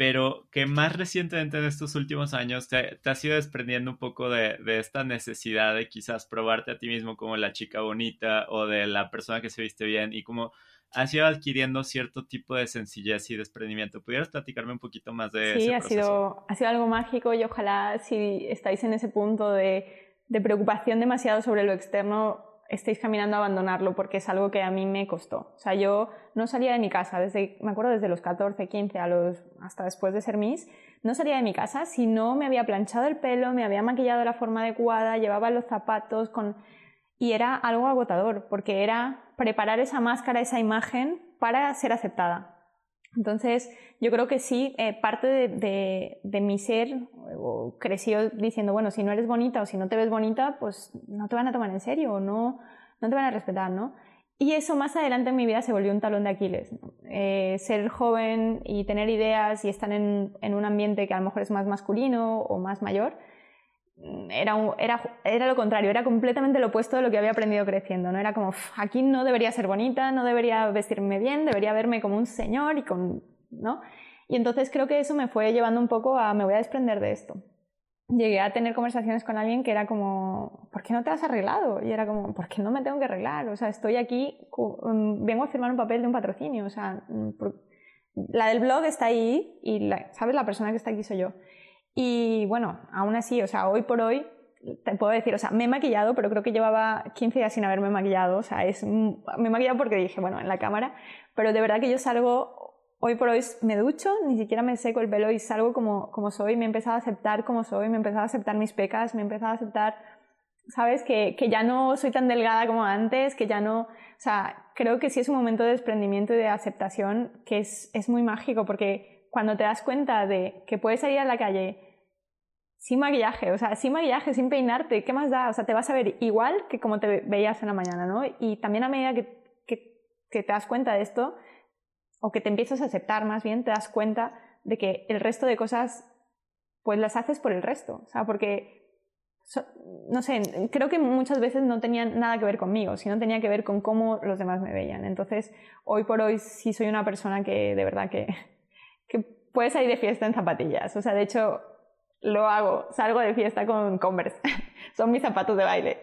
pero que más recientemente en estos últimos años te, te has ido desprendiendo un poco de, de, esta necesidad de quizás probarte a ti mismo como la chica bonita o de la persona que se viste bien y como has ido adquiriendo cierto tipo de sencillez y desprendimiento. ¿Pudieras platicarme un poquito más de
sí,
ese
ha sido, ha sido algo mágico y ojalá si estáis en ese punto de, de preocupación demasiado sobre lo externo, estéis caminando a abandonarlo porque es algo que a mí me costó. O sea, yo no salía de mi casa, desde, me acuerdo desde los 14, 15 a los, hasta después de ser Miss, no salía de mi casa si no me había planchado el pelo, me había maquillado de la forma adecuada, llevaba los zapatos con... Y era algo agotador, porque era preparar esa máscara, esa imagen para ser aceptada. Entonces, yo creo que sí, eh, parte de, de, mi ser creció diciendo, bueno, si no eres bonita o si no te ves bonita, pues no te van a tomar en serio o no, no te van a respetar, ¿no? Y eso más adelante en mi vida se volvió un talón de Aquiles. Eh, ser joven y tener ideas y estar en, en, un ambiente que a lo mejor es más masculino o más mayor, era, era, era, lo contrario, era completamente lo opuesto de lo que había aprendido creciendo. ¿no? Era como, aquí no debería ser bonita, no debería vestirme bien, debería verme como un señor y con... ¿no? Y entonces creo que eso me fue llevando un poco a, me voy a desprender de esto llegué a tener conversaciones con alguien que era como, ¿por qué no te has arreglado? Y era como, ¿por qué no me tengo que arreglar? O sea, estoy aquí, mm, vengo a firmar un papel de un patrocinio. O sea, mm, la del blog está ahí y, ¿sabes? La persona que está aquí soy yo. Y bueno, aún así, o sea, hoy por hoy, te puedo decir, o sea, me he maquillado, pero creo que llevaba 15 días sin haberme maquillado. O sea, es, me he maquillado porque dije, bueno, en la cámara, pero de verdad que yo salgo hoy por hoy me ducho, ni siquiera me seco el pelo y salgo como, como soy, me he empezado a aceptar como soy, me he empezado a aceptar mis pecas, me he empezado a aceptar, ¿sabes? Que, que, ya no soy tan delgada como antes, que ya no... O sea, creo que sí es un momento de desprendimiento y de aceptación que es, es muy mágico porque cuando te das cuenta de que puedes salir a la calle sin maquillaje, o sea, sin maquillaje, sin peinarte, ¿qué más da? O sea, te vas a ver igual que como te veías en la mañana, ¿no? Y también a medida que, que, que te das cuenta de esto, o que te empiezas a aceptar más bien, te das cuenta de que el resto de cosas pues las haces por el resto, o sea, porque no sé, creo que muchas veces no tenían nada que ver conmigo, sino tenía que ver con cómo los demás me veían. Entonces, hoy por hoy sí soy una persona que de verdad que, que puede salir de fiesta en zapatillas. O sea, de hecho, lo hago, salgo de fiesta con Converse. Son mis zapatos de baile.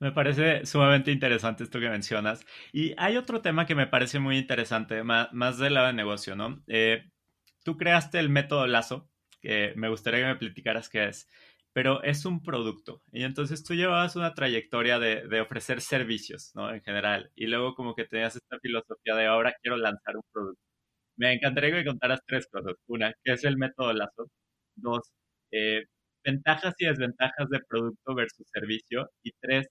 Me parece sumamente interesante esto que mencionas. Y hay otro tema que me parece muy interesante, más, más del lado de negocio, ¿no? Eh, tú creaste el método Lazo, que me gustaría que me platicaras qué es, pero es un producto. Y entonces tú llevabas una trayectoria de ofrecer servicios, ¿no? En general. Y luego como que tenías esta filosofía de ahora quiero lanzar un producto. Me encantaría que me contaras tres cosas. Una, ¿qué es el método Lazo? Dos, eh, ventajas y desventajas de producto versus servicio. Y tres,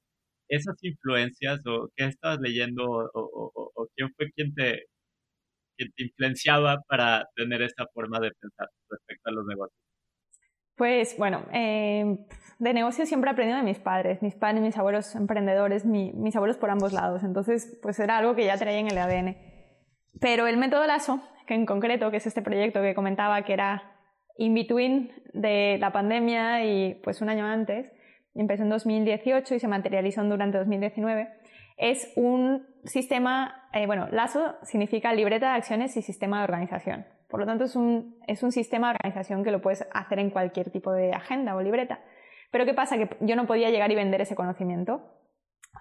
esas influencias o qué estabas leyendo o, quién fue quien te, influenciaba para tener esa forma de pensar respecto a los negocios?
Pues bueno, em, de negocio siempre he aprendido de mis padres, mis padres, mis abuelos emprendedores, mis abuelos por ambos lados, entonces pues era algo que ya traía en el ADN. Pero el método LASO, que en concreto, que es este proyecto que comentaba que era in between de la pandemia y pues un año antes, empezó en 2018 y se materializó durante 2019, es un sistema, eh, bueno, LASO significa libreta de acciones y sistema de organización. Por lo tanto, es un, es un sistema de organización que lo puedes hacer en cualquier tipo de agenda o libreta. Pero ¿qué pasa? Que yo no podía llegar y vender ese conocimiento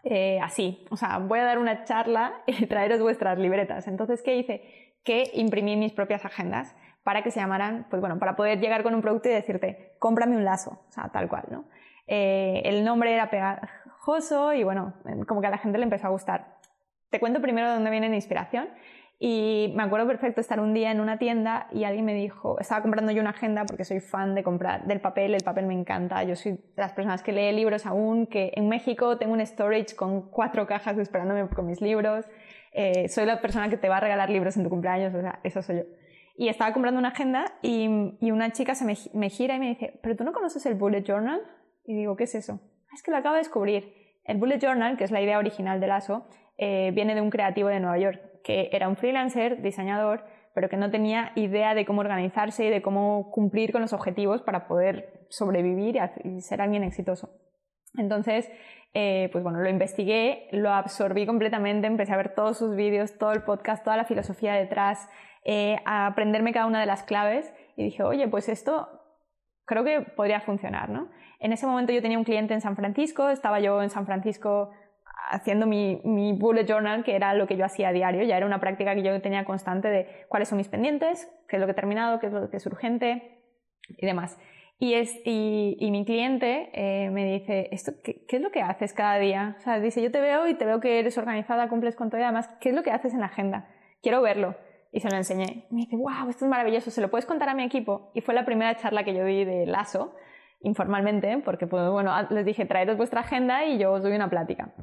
eh, así. O sea, voy a dar una charla y traeros vuestras libretas. Entonces, ¿qué hice? Que imprimí mis propias agendas para que se llamaran, pues bueno, para poder llegar con un producto y decirte, cómprame un lazo, o sea, tal cual, ¿no? Eh, el nombre era pegajoso y bueno, como que a la gente le empezó a gustar. Te cuento primero de dónde viene la inspiración. Y me acuerdo perfecto estar un día en una tienda y alguien me dijo, estaba comprando yo una agenda porque soy fan de comprar del papel, el papel me encanta, yo soy de las personas que lee libros aún, que en México tengo un storage con cuatro cajas esperándome con mis libros, eh, soy la persona que te va a regalar libros en tu cumpleaños, o sea, eso soy yo. Y estaba comprando una agenda y, una chica se me, me gira y me dice, ¿pero tú no conoces el Bullet Journal? Y digo, ¿qué es eso? Ah, es que lo acabo de descubrir. El Bullet Journal, que es la idea original del ASO, eh, viene de un creativo de Nueva York, que era un freelancer, diseñador, pero que no tenía idea de cómo organizarse y de cómo cumplir con los objetivos para poder sobrevivir y ser alguien exitoso. Entonces, eh, pues bueno, lo investigué, lo absorbí completamente, empecé a ver todos sus vídeos, todo el podcast, toda la filosofía detrás, eh, a aprenderme cada una de las claves y dije, oye, pues esto creo que podría funcionar, ¿no? En ese momento yo tenía un cliente en San Francisco, estaba yo en San Francisco haciendo mi, mi, bullet journal, que era lo que yo hacía a diario, ya era una práctica que yo tenía constante de cuáles son mis pendientes, qué es lo que he terminado, qué es lo que es urgente y demás. Y, es, y, y mi cliente eh, me dice, ¿Esto, qué, qué, es lo que haces cada día? O sea, dice, yo te veo y te veo que eres organizada, cumples con todo y además, ¿qué es lo que haces en la agenda? Quiero verlo. Y se lo enseñé. Me dice, wow, esto es maravilloso, ¿se lo puedes contar a mi equipo? Y fue la primera charla que yo di de Lazo, informalmente, porque pues, bueno, les dije, traeros vuestra agenda y yo os doy una plática.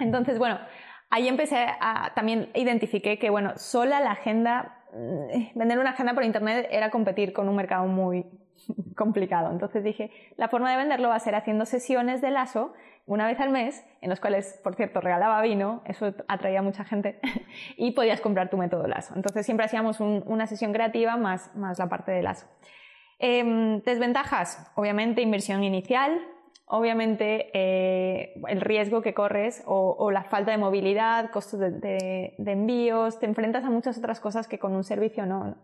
Entonces, bueno, ahí empecé a, también identifiqué que, bueno, sola la agenda, mm, vender una agenda por internet era competir con un mercado muy complicado. Entonces dije, la forma de venderlo va a ser haciendo sesiones de lazo una vez al mes, en los cuales, por cierto, regalaba vino, eso atraía a mucha gente, y podías comprar tu método lazo. Entonces siempre hacíamos una sesión creativa más, más la parte de lazo. Em, desventajas, obviamente inversión inicial, obviamente eh, el riesgo que corres o, la falta de movilidad, costos de, envíos, te enfrentas a muchas otras cosas que con un servicio no.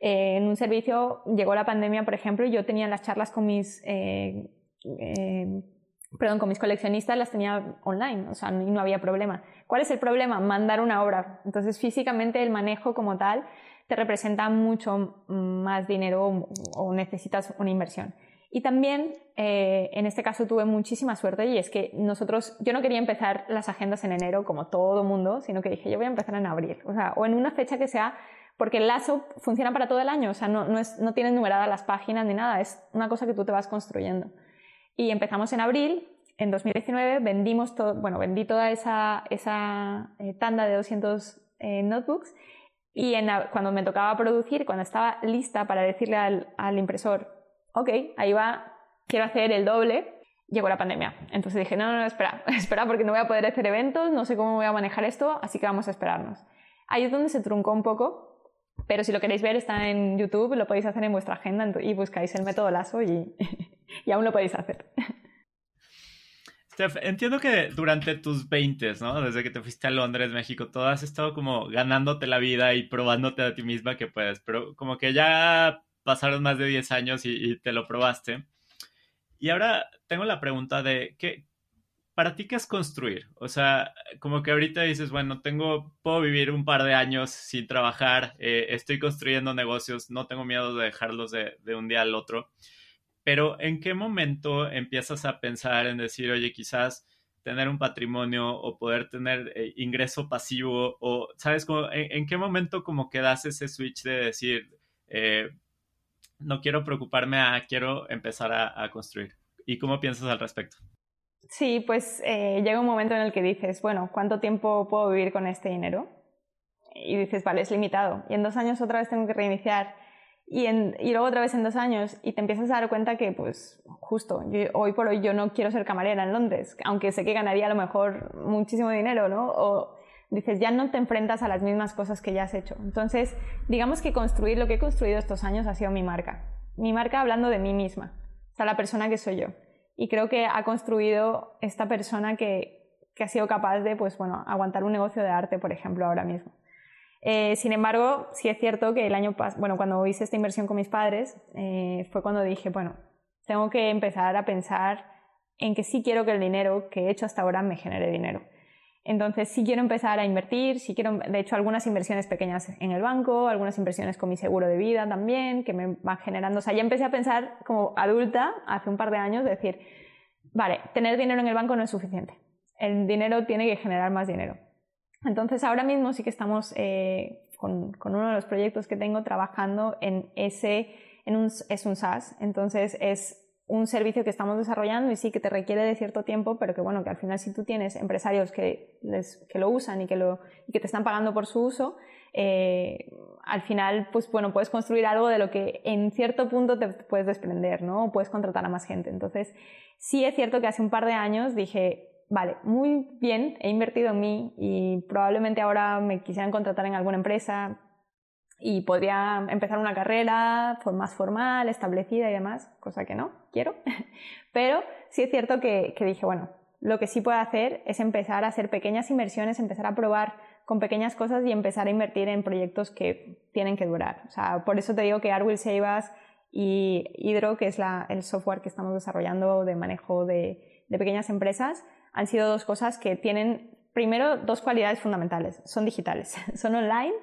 Eh, en un servicio llegó la pandemia, por ejemplo, y yo tenía las charlas con mis, eh, perdón, con mis coleccionistas, las tenía online, o sea, no había problema. ¿Cuál es el problema? Mandar una obra. Entonces, físicamente el manejo como tal te representa mucho más dinero o necesitas una inversión. Y también, eh, en este caso, tuve muchísima suerte y es que nosotros, yo no quería empezar las agendas en enero como todo mundo, sino que dije, yo voy a empezar en abril, o sea, o en una fecha que sea, porque el lazo funciona para todo el año, o sea, no, no, es, no tienes numeradas las páginas ni nada, es una cosa que tú te vas construyendo. Y empezamos en abril, en 2019 vendimos todo, bueno, vendí toda esa, esa eh, tanda de 200 eh, notebooks y cuando me tocaba producir, cuando estaba lista para decirle al, al impresor, ok, ahí va, quiero hacer el doble, llegó la pandemia. Entonces dije, no, no, no, espera, espera porque no voy a poder hacer eventos, no sé cómo voy a manejar esto, así que vamos a esperarnos. Ahí es donde se truncó un poco, pero si lo queréis ver está en YouTube, lo podéis hacer en vuestra agenda y buscáis el método Lazo y, aún lo podéis hacer.
Steph, entiendo que durante tus 20, ¿no? Desde que te fuiste a Londres, México, todo has estado como ganándote la vida y probándote a ti misma que puedes, pero como que ya pasaron más de 10 años y, te lo probaste. Y ahora tengo la pregunta de, ¿qué, ¿para ti qué es construir? O sea, como que ahorita dices, bueno, tengo, puedo vivir un par de años sin trabajar, eh, estoy construyendo negocios, no tengo miedo de dejarlos de, un día al otro. Pero ¿en qué momento empiezas a pensar en decir, oye, quizás tener un patrimonio o poder tener eh, ingreso pasivo o, ¿sabes? Como, en, qué momento como que das ese switch de decir, eh, no quiero preocuparme a, quiero empezar a, construir. ¿Y cómo piensas al respecto?
Sí, pues eh, llega un momento en el que dices, bueno, ¿cuánto tiempo puedo vivir con este dinero? Y dices, vale, es limitado. Y en dos años otra vez tengo que reiniciar. Y, y luego otra vez en dos años. Y te empiezas a dar cuenta que, pues, justo, hoy por hoy yo no quiero ser camarera en Londres, aunque sé que ganaría a lo mejor muchísimo dinero, ¿no? Dices, ya no te enfrentas a las mismas cosas que ya has hecho. Entonces, digamos que construir lo que he construido estos años ha sido mi marca. Mi marca hablando de mí misma, o sea, la persona que soy yo. Y creo que ha construido esta persona que, ha sido capaz de, pues bueno, aguantar un negocio de arte, por ejemplo, ahora mismo. Eh, sin embargo, sí es cierto que el año pasado, bueno, cuando hice esta inversión con mis padres, eh, fue cuando dije, bueno, tengo que empezar a pensar en que sí quiero que el dinero que he hecho hasta ahora me genere dinero. Entonces, sí quiero empezar a invertir, sí quiero, de hecho, algunas inversiones pequeñas en el banco, algunas inversiones con mi seguro de vida también, que me van generando. O sea, ya empecé a pensar como adulta, hace un par de años, decir, vale, tener dinero en el banco no es suficiente. El dinero tiene que generar más dinero. Entonces, ahora mismo sí que estamos eh, con, con, uno de los proyectos que tengo trabajando en ese, en un, es un SaaS. Entonces, es un servicio que estamos desarrollando y sí que te requiere de cierto tiempo, pero que bueno, que al final si tú tienes empresarios que, que lo usan y que, lo, y que te están pagando por su uso, eh, al final, pues bueno, puedes construir algo de lo que en cierto punto te puedes desprender, ¿no? O puedes contratar a más gente. Entonces, sí es cierto que hace un par de años dije, vale, muy bien, he invertido en mí y probablemente ahora me quisieran contratar en alguna empresa, y podría empezar una carrera más formal, establecida y demás, cosa que no quiero. Pero sí es cierto que, dije, bueno, lo que sí puedo hacer es empezar a hacer pequeñas inversiones, empezar a probar con pequeñas cosas y empezar a invertir en proyectos que tienen que durar. O sea, por eso te digo que Arwil Seivas y Hydro, que es el software que estamos desarrollando de manejo de, de pequeñas empresas, han sido dos cosas que tienen, primero, dos cualidades fundamentales. Son digitales, son online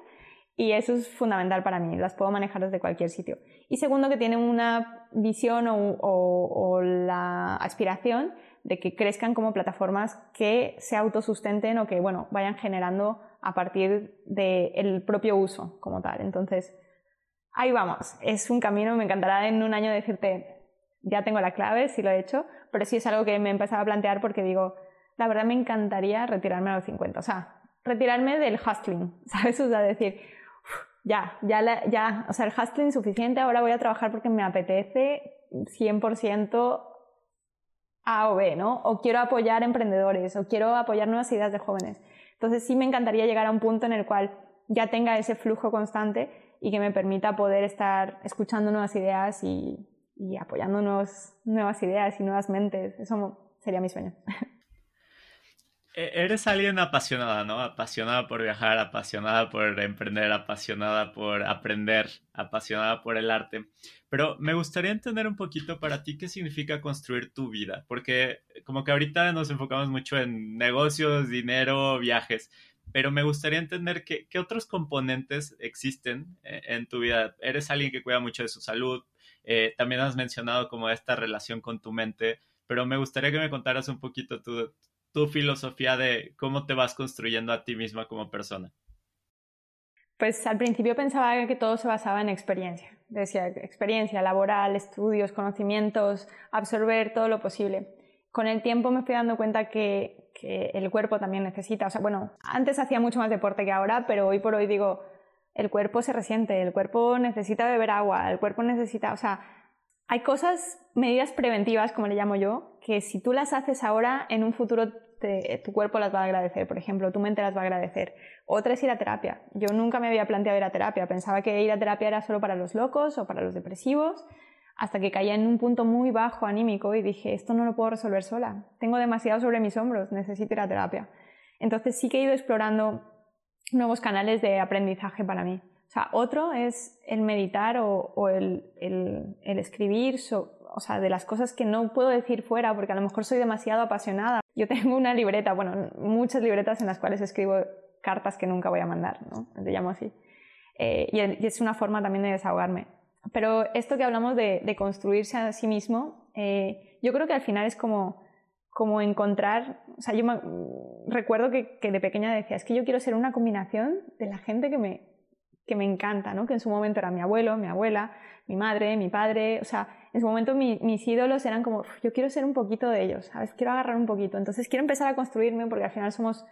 y eso es fundamental para mí, las puedo manejar desde cualquier sitio. Y segundo, que tienen una visión o, la aspiración de que crezcan como plataformas que se autosustenten o que bueno, vayan generando a partir del propio uso como tal. Entonces, ahí vamos. Es un camino, me encantará en un año decirte, ya tengo la clave, si lo he hecho, pero sí es algo que me he empezado a plantear porque digo, la verdad me encantaría retirarme a los 50, o sea, retirarme del hustling, ¿sabes? O sea, decir, ya, ya, ya, o sea, el hustling suficiente, ahora voy a trabajar porque me apetece 100% A o B, ¿no? O quiero apoyar emprendedores, o quiero apoyar nuevas ideas de jóvenes. Entonces sí me encantaría llegar a un punto en el cual ya tenga ese flujo constante y que me permita poder estar escuchando nuevas ideas y, y apoyando nuevas ideas y nuevas mentes. Eso sería mi sueño.
E, eres alguien apasionada, ¿no? Apasionada por viajar, apasionada por emprender, apasionada por aprender, apasionada por el arte. Pero me gustaría entender un poquito para ti qué significa construir tu vida, porque como que ahorita nos enfocamos mucho en negocios, dinero, viajes, pero me gustaría entender qué, otros componentes existen eh, en tu vida. Eres alguien que cuida mucho de su salud, eh, también has mencionado como esta relación con tu mente, pero me gustaría que me contaras un poquito tu, tu filosofía de cómo te vas construyendo a ti misma como persona.
Pues al principio pensaba que todo se basaba en experiencia. Decía experiencia laboral, estudios, conocimientos, absorber todo lo posible. Con el tiempo me fui dando cuenta que, el cuerpo también necesita. O sea, bueno, antes hacía mucho más deporte que ahora, pero hoy por hoy digo, el cuerpo se resiente, el cuerpo necesita beber agua, el cuerpo necesita. O sea, hay cosas, medidas preventivas, como le llamo yo, que si tú las haces ahora, en un futuro tu cuerpo las va a agradecer, por ejemplo, tu mente las va a agradecer. Otra es ir a terapia. Yo nunca me había planteado ir a terapia, pensaba que ir a terapia era solo para los locos o para los depresivos, hasta que caía en un punto muy bajo anímico y dije, esto no lo puedo resolver sola, tengo demasiado sobre mis hombros, necesito ir a terapia. Entonces sí que he ido explorando nuevos canales de aprendizaje para mí. O sea, otro es el meditar o, el, escribir, o sea, de las cosas que no puedo decir fuera porque a lo mejor soy demasiado apasionada. Yo tengo una libreta, bueno, muchas libretas en las cuales escribo cartas que nunca voy a mandar, ¿no? Le llamo así. Eh, y, es una forma también de desahogarme. Pero esto que hablamos de, construirse a sí mismo, eh, yo creo que al final es como, como encontrar, o sea, yo recuerdo que, que, de pequeña decía, es que yo quiero ser una combinación de la gente que me, que me encanta, ¿no? Que en su momento era mi abuelo, mi abuela, mi madre, mi padre, o sea, en su momento mis ídolos eran como, yo quiero ser un poquito de ellos, ¿sabes? Quiero agarrar un poquito. Entonces quiero empezar a construirme porque al final somos,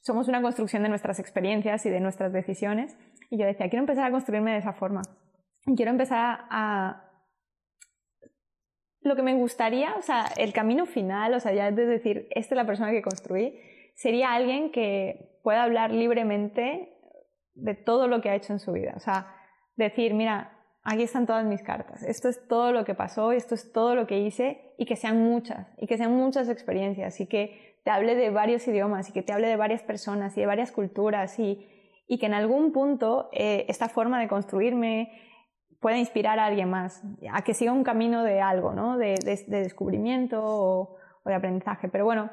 somos una construcción de nuestras experiencias y de nuestras decisiones. Y yo decía, quiero empezar a construirme de esa forma. Quiero empezar a... Lo que me gustaría, o sea, el camino final, o sea, ya es decir, esta es la persona que construí, sería alguien que pueda hablar libremente de todo lo que ha hecho en su vida. O sea, decir, mira, aquí están todas mis cartas, esto es todo lo que pasó, esto es todo lo que hice y que sean muchas, y que sean muchas experiencias y que te hable de varios idiomas y que te hable de varias personas y de varias culturas y, y que en algún punto eh, esta forma de construirme pueda inspirar a alguien más, a que siga un camino de algo, ¿no? de, descubrimiento o, o de aprendizaje. Pero bueno,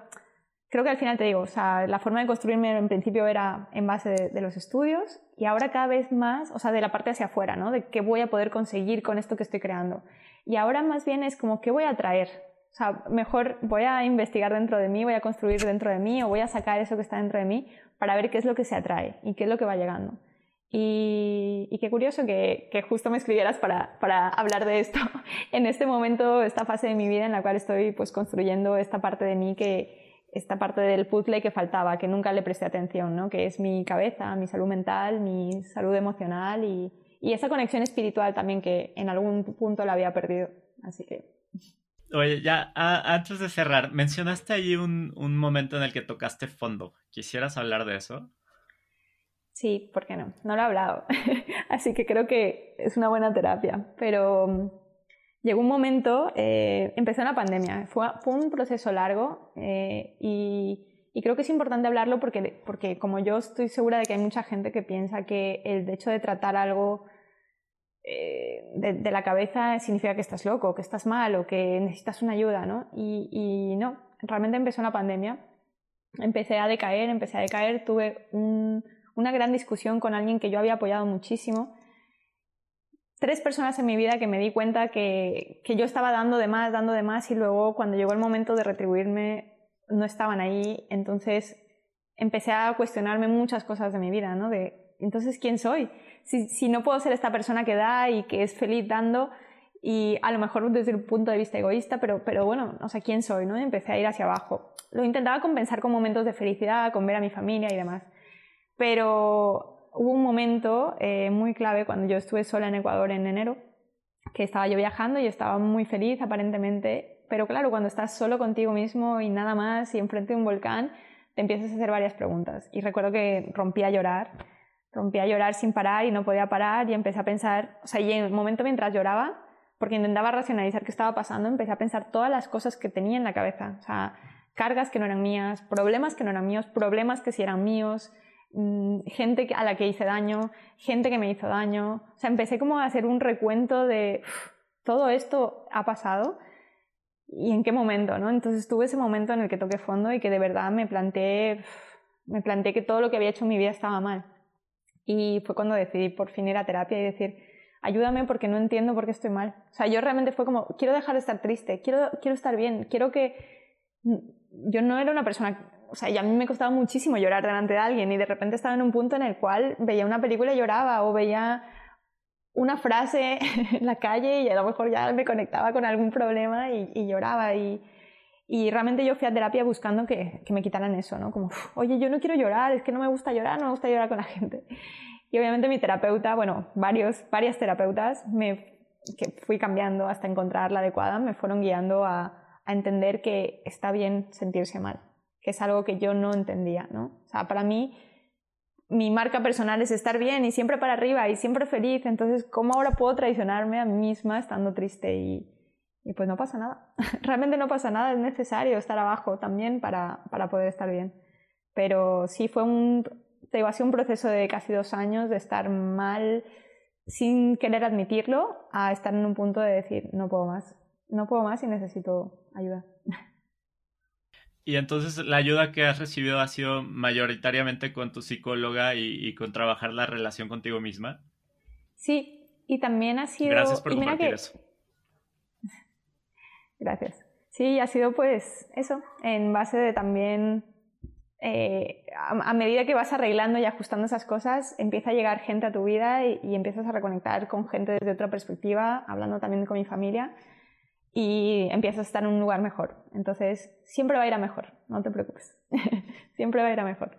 creo que al final te digo, o sea, la forma de construirme en principio era en base de, los estudios y ahora cada vez más, o sea, de la parte hacia afuera, ¿no? De qué voy a poder conseguir con esto que estoy creando. Y ahora más bien es como, ¿qué voy a traer? O sea, mejor voy a investigar dentro de mí, voy a construir dentro de mí o voy a sacar eso que está dentro de mí para ver qué es lo que se atrae y qué es lo que va llegando. Y, qué curioso que, que, justo me escribieras para, para hablar de esto en este momento, esta fase de mi vida en la cual estoy pues construyendo esta parte de mí que, esta parte del puzzle que faltaba, que nunca le presté atención, ¿no? que es mi cabeza, mi salud mental, mi salud emocional y, y esa conexión espiritual también que en algún punto la había perdido. Así que...
Oye, ya antes de cerrar, mencionaste allí un, un momento en el que tocaste fondo. ¿Quisieras hablar de eso?
Sí, ¿por qué no? No lo he hablado. Así que creo que es una buena terapia. Pero llegó un momento, eh, empezó una pandemia, fue, un proceso largo eh, y, creo que es importante hablarlo porque, porque como yo estoy segura de que hay mucha gente que piensa que el hecho de tratar algo eh, de, la cabeza significa que estás loco, que estás mal o que necesitas una ayuda, ¿no? Y, no, realmente empezó la pandemia. Empecé a decaer, empecé a decaer, tuve una gran discusión con alguien que yo había apoyado muchísimo. Tres personas en mi vida que me di cuenta que, que yo estaba dando de más, dando de más y luego cuando llegó el momento de retribuirme no estaban ahí. Entonces empecé a cuestionarme muchas cosas de mi vida, ¿no? De, entonces, ¿quién soy? Si, si no puedo ser esta persona que da y que es feliz dando, y a lo mejor desde un punto de vista egoísta, pero, pero bueno, no sé quién soy, ¿no? empecé a ir hacia abajo. Lo intentaba compensar con momentos de felicidad, con ver a mi familia y demás. Pero hubo un momento eh, muy clave cuando yo estuve sola en Ecuador en enero, que estaba yo viajando y estaba muy feliz aparentemente, pero claro, cuando estás solo contigo mismo y nada más y enfrente de un volcán, te empiezas a hacer varias preguntas. Y recuerdo que rompí a llorar, rompí a llorar sin parar y no podía parar y empecé a pensar, o sea, y en el momento mientras lloraba, porque intentaba racionalizar qué estaba pasando, empecé a pensar todas las cosas que tenía en la cabeza, o sea, cargas que no eran mías, problemas que no eran míos, problemas que sí eran míos, gente a la que hice daño, gente que me hizo daño, o sea, empecé como a hacer un recuento de todo esto ha pasado y en qué momento, ¿no? Entonces tuve ese momento en el que toqué fondo y que de verdad me planteé, me planteé que todo lo que había hecho en mi vida estaba mal. Y fue cuando decidí por fin ir a terapia y decir, ayúdame porque no entiendo por qué estoy mal. O sea, yo realmente fue como, quiero dejar de estar triste, quiero, quiero estar bien, quiero que... Yo no era una persona, o sea, y a mí me costaba muchísimo llorar delante de alguien y de repente estaba en un punto en el cual veía una película y lloraba o veía una frase en la calle y a lo mejor ya me conectaba con algún problema y, lloraba y, y, realmente yo fui a terapia buscando que, que me quitaran eso, ¿no? Como, oye, yo no quiero llorar, es que no me gusta llorar, no me gusta llorar con la gente. Y obviamente mi terapeuta, bueno, varios, varias terapeutas me, que fui cambiando hasta encontrar la adecuada, me fueron guiando a, a entender que está bien sentirse mal, que es algo que yo no entendía, ¿no? O sea, para mí mi marca personal es estar bien y siempre para arriba y siempre feliz, entonces ¿cómo ahora puedo traicionarme a mí misma estando triste? Y, y pues no pasa nada, realmente no pasa nada, es necesario estar abajo también para, para poder estar bien. Pero sí fue un, te digo, ha sido un proceso de casi dos años de estar mal sin querer admitirlo a estar en un punto de decir, no puedo más, no puedo más y necesito ayuda.
Y entonces la ayuda que has recibido ha sido mayoritariamente con tu psicóloga y, con trabajar la relación contigo misma.
Sí, y también ha sido...
Gracias por compartir eso.
Gracias. Sí, ha sido pues eso, en base de también eh, a, medida que vas arreglando y ajustando esas cosas, empieza a llegar gente a tu vida y, empiezas a reconectar con gente desde otra perspectiva, hablando también con mi familia y empiezas a estar en un lugar mejor. Entonces, siempre va a ir a mejor, no te preocupes. siempre va a ir a mejor.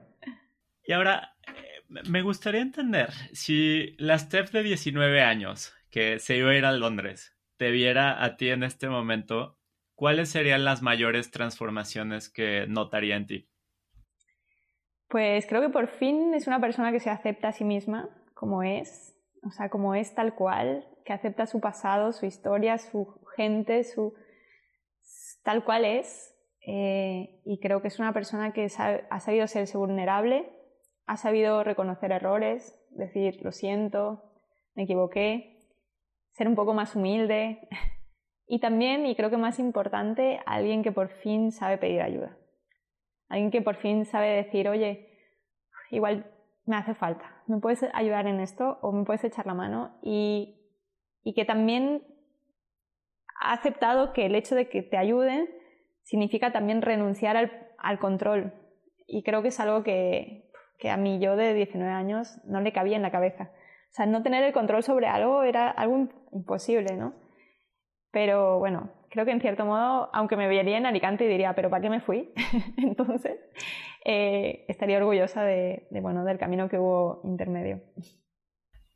Y ahora, eh, me gustaría entender, si la Steph de 19 años, que se iba a ir a Londres, te viera a ti en este momento, ¿cuáles serían las mayores transformaciones que notaría en ti?
Pues creo que por fin es una persona que se acepta a sí misma como es, o sea, como es tal cual, que acepta su pasado, su historia, su su tal cual es. Eh, y creo que es una persona que ha sabido serse vulnerable, ha sabido reconocer errores, decir lo siento, me equivoqué, ser un poco más humilde. Y también, y creo que más importante, alguien que por fin sabe pedir ayuda. Alguien que por fin sabe decir, oye, igual me hace falta, ¿me puedes ayudar en esto o me puedes echar la mano? Y, que también ha aceptado que el hecho de que te ayuden significa también renunciar al, control. Y creo que es algo que, que, a mí yo de 19 años no le cabía en la cabeza. O sea, no tener el control sobre algo era algo imposible, ¿no? Pero bueno, creo que en cierto modo, aunque me vería en Alicante y diría, pero ¿para qué me fui? Entonces, eh, estaría orgullosa de, bueno, del camino que hubo intermedio.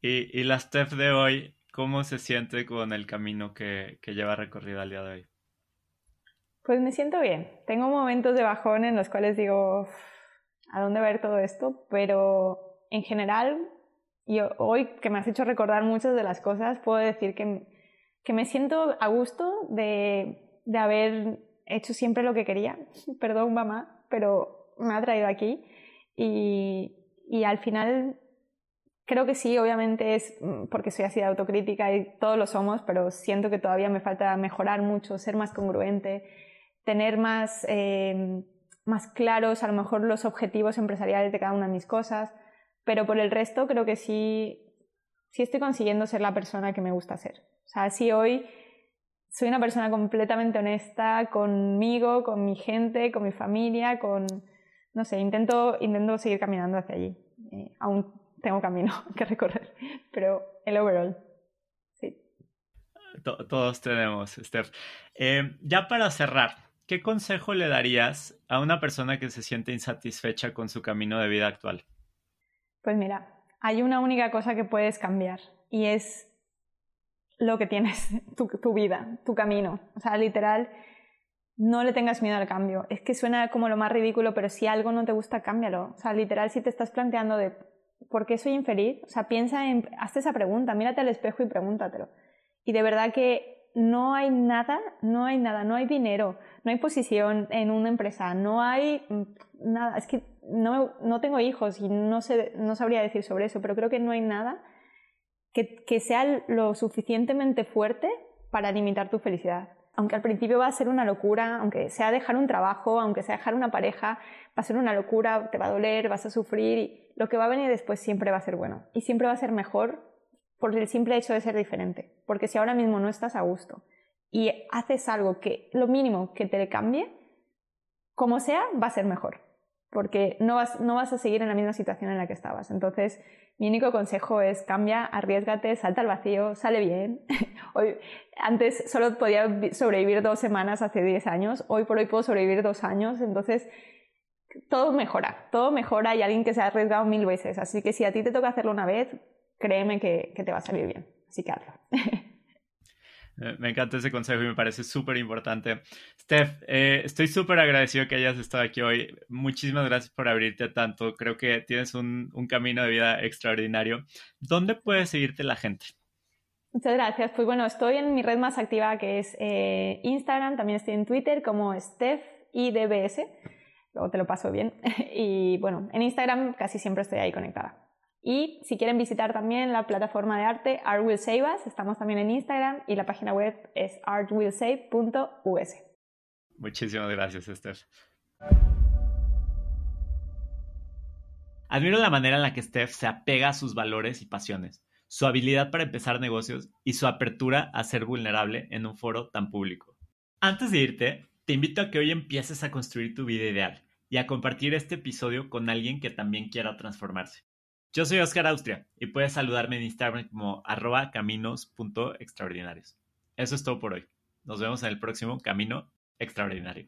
¿Y, y la Steph de hoy, cómo se siente con el camino que, que lleva recorrido al día de hoy?
Pues me siento bien. Tengo momentos de bajón en los cuales digo, ¿a dónde ver todo esto? Pero en general, y hoy que me has hecho recordar muchas de las cosas, puedo decir que que me siento a gusto de, de haber hecho siempre lo que quería. Perdón, mamá, pero me ha traído aquí. Y, y al final creo que sí, obviamente es mm, porque soy así de autocrítica y todos lo somos, pero siento que todavía me falta mejorar mucho, ser más congruente, tener más, eh, más claros a lo mejor los objetivos empresariales de cada una de mis cosas, pero por el resto creo que sí, sí estoy consiguiendo ser la persona que me gusta ser. O sea, sí hoy soy una persona completamente honesta conmigo, con mi gente, con mi familia, con, no sé, intento, intento seguir caminando hacia allí. Eh, aún tengo camino que recorrer, pero el overall, sí.
todos tenemos, Steph. Eh, ya para cerrar, ¿qué consejo le darías a una persona que se siente insatisfecha con su camino de vida actual?
Pues mira, hay una única cosa que puedes cambiar y es lo que tienes, tu, vida, tu camino. O sea, literal, no le tengas miedo al cambio. Es que suena como lo más ridículo, pero si algo no te gusta, cámbialo. O sea, literal, si te estás planteando de ¿por qué soy infeliz? O sea, piensa en, hazte esa pregunta, mírate al espejo y pregúntatelo. Y de verdad que no hay nada, no hay nada, no hay dinero, no hay posición en una empresa, no hay mm, nada. Es que no, no tengo hijos y no, sé, no sabría decir sobre eso, pero creo que no hay nada que, que sea lo suficientemente fuerte para limitar tu felicidad. Aunque al principio va a ser una locura, aunque sea dejar un trabajo, aunque sea dejar una pareja, va a ser una locura, te va a doler, vas a sufrir y lo que va a venir después siempre va a ser bueno y siempre va a ser mejor por el simple hecho de ser diferente. Porque si ahora mismo no estás a gusto y haces algo que lo mínimo que te cambie, como sea, va a ser mejor porque no vas, no vas a seguir en la misma situación en la que estabas. Entonces, mi único consejo es cambia, arriesgate, salta al vacío, sale bien. Hoy, antes solo podía sobrevivir dos semanas hace 10 años, hoy por hoy puedo sobrevivir dos años, entonces todo mejora, todo mejora y alguien que se ha arriesgado mil veces. Así que si a ti te toca hacerlo una vez, créeme que, que te va a salir bien. Así que hazlo.
Eh, me encanta ese consejo y me parece súper importante. Steph, eh, estoy súper agradecido que hayas estado aquí hoy. Muchísimas gracias por abrirte tanto. Creo que tienes un, camino de vida extraordinario. ¿Dónde puede seguirte la gente?
Muchas gracias. Pues bueno, estoy en mi red más activa que es eh, Instagram, también estoy en Twitter como Steph IDBS. Luego te lo paso bien. y bueno, en Instagram casi siempre estoy ahí conectada. Y si quieren visitar también la plataforma de arte Art Will Save Us, estamos también en Instagram y la página web es artwillsave.us.
Muchísimas gracias, Esther. Admiro la manera en la que Steph se apega a sus valores y pasiones, su habilidad para empezar negocios y su apertura a ser vulnerable en un foro tan público. Antes de irte, te invito a que hoy empieces a construir tu vida ideal y a compartir este episodio con alguien que también quiera transformarse. Yo soy Oscar Austria y puedes saludarme en Instagram como arroba caminos.extraordinarios. Eso es todo por hoy. Nos vemos en el próximo Camino Extraordinario.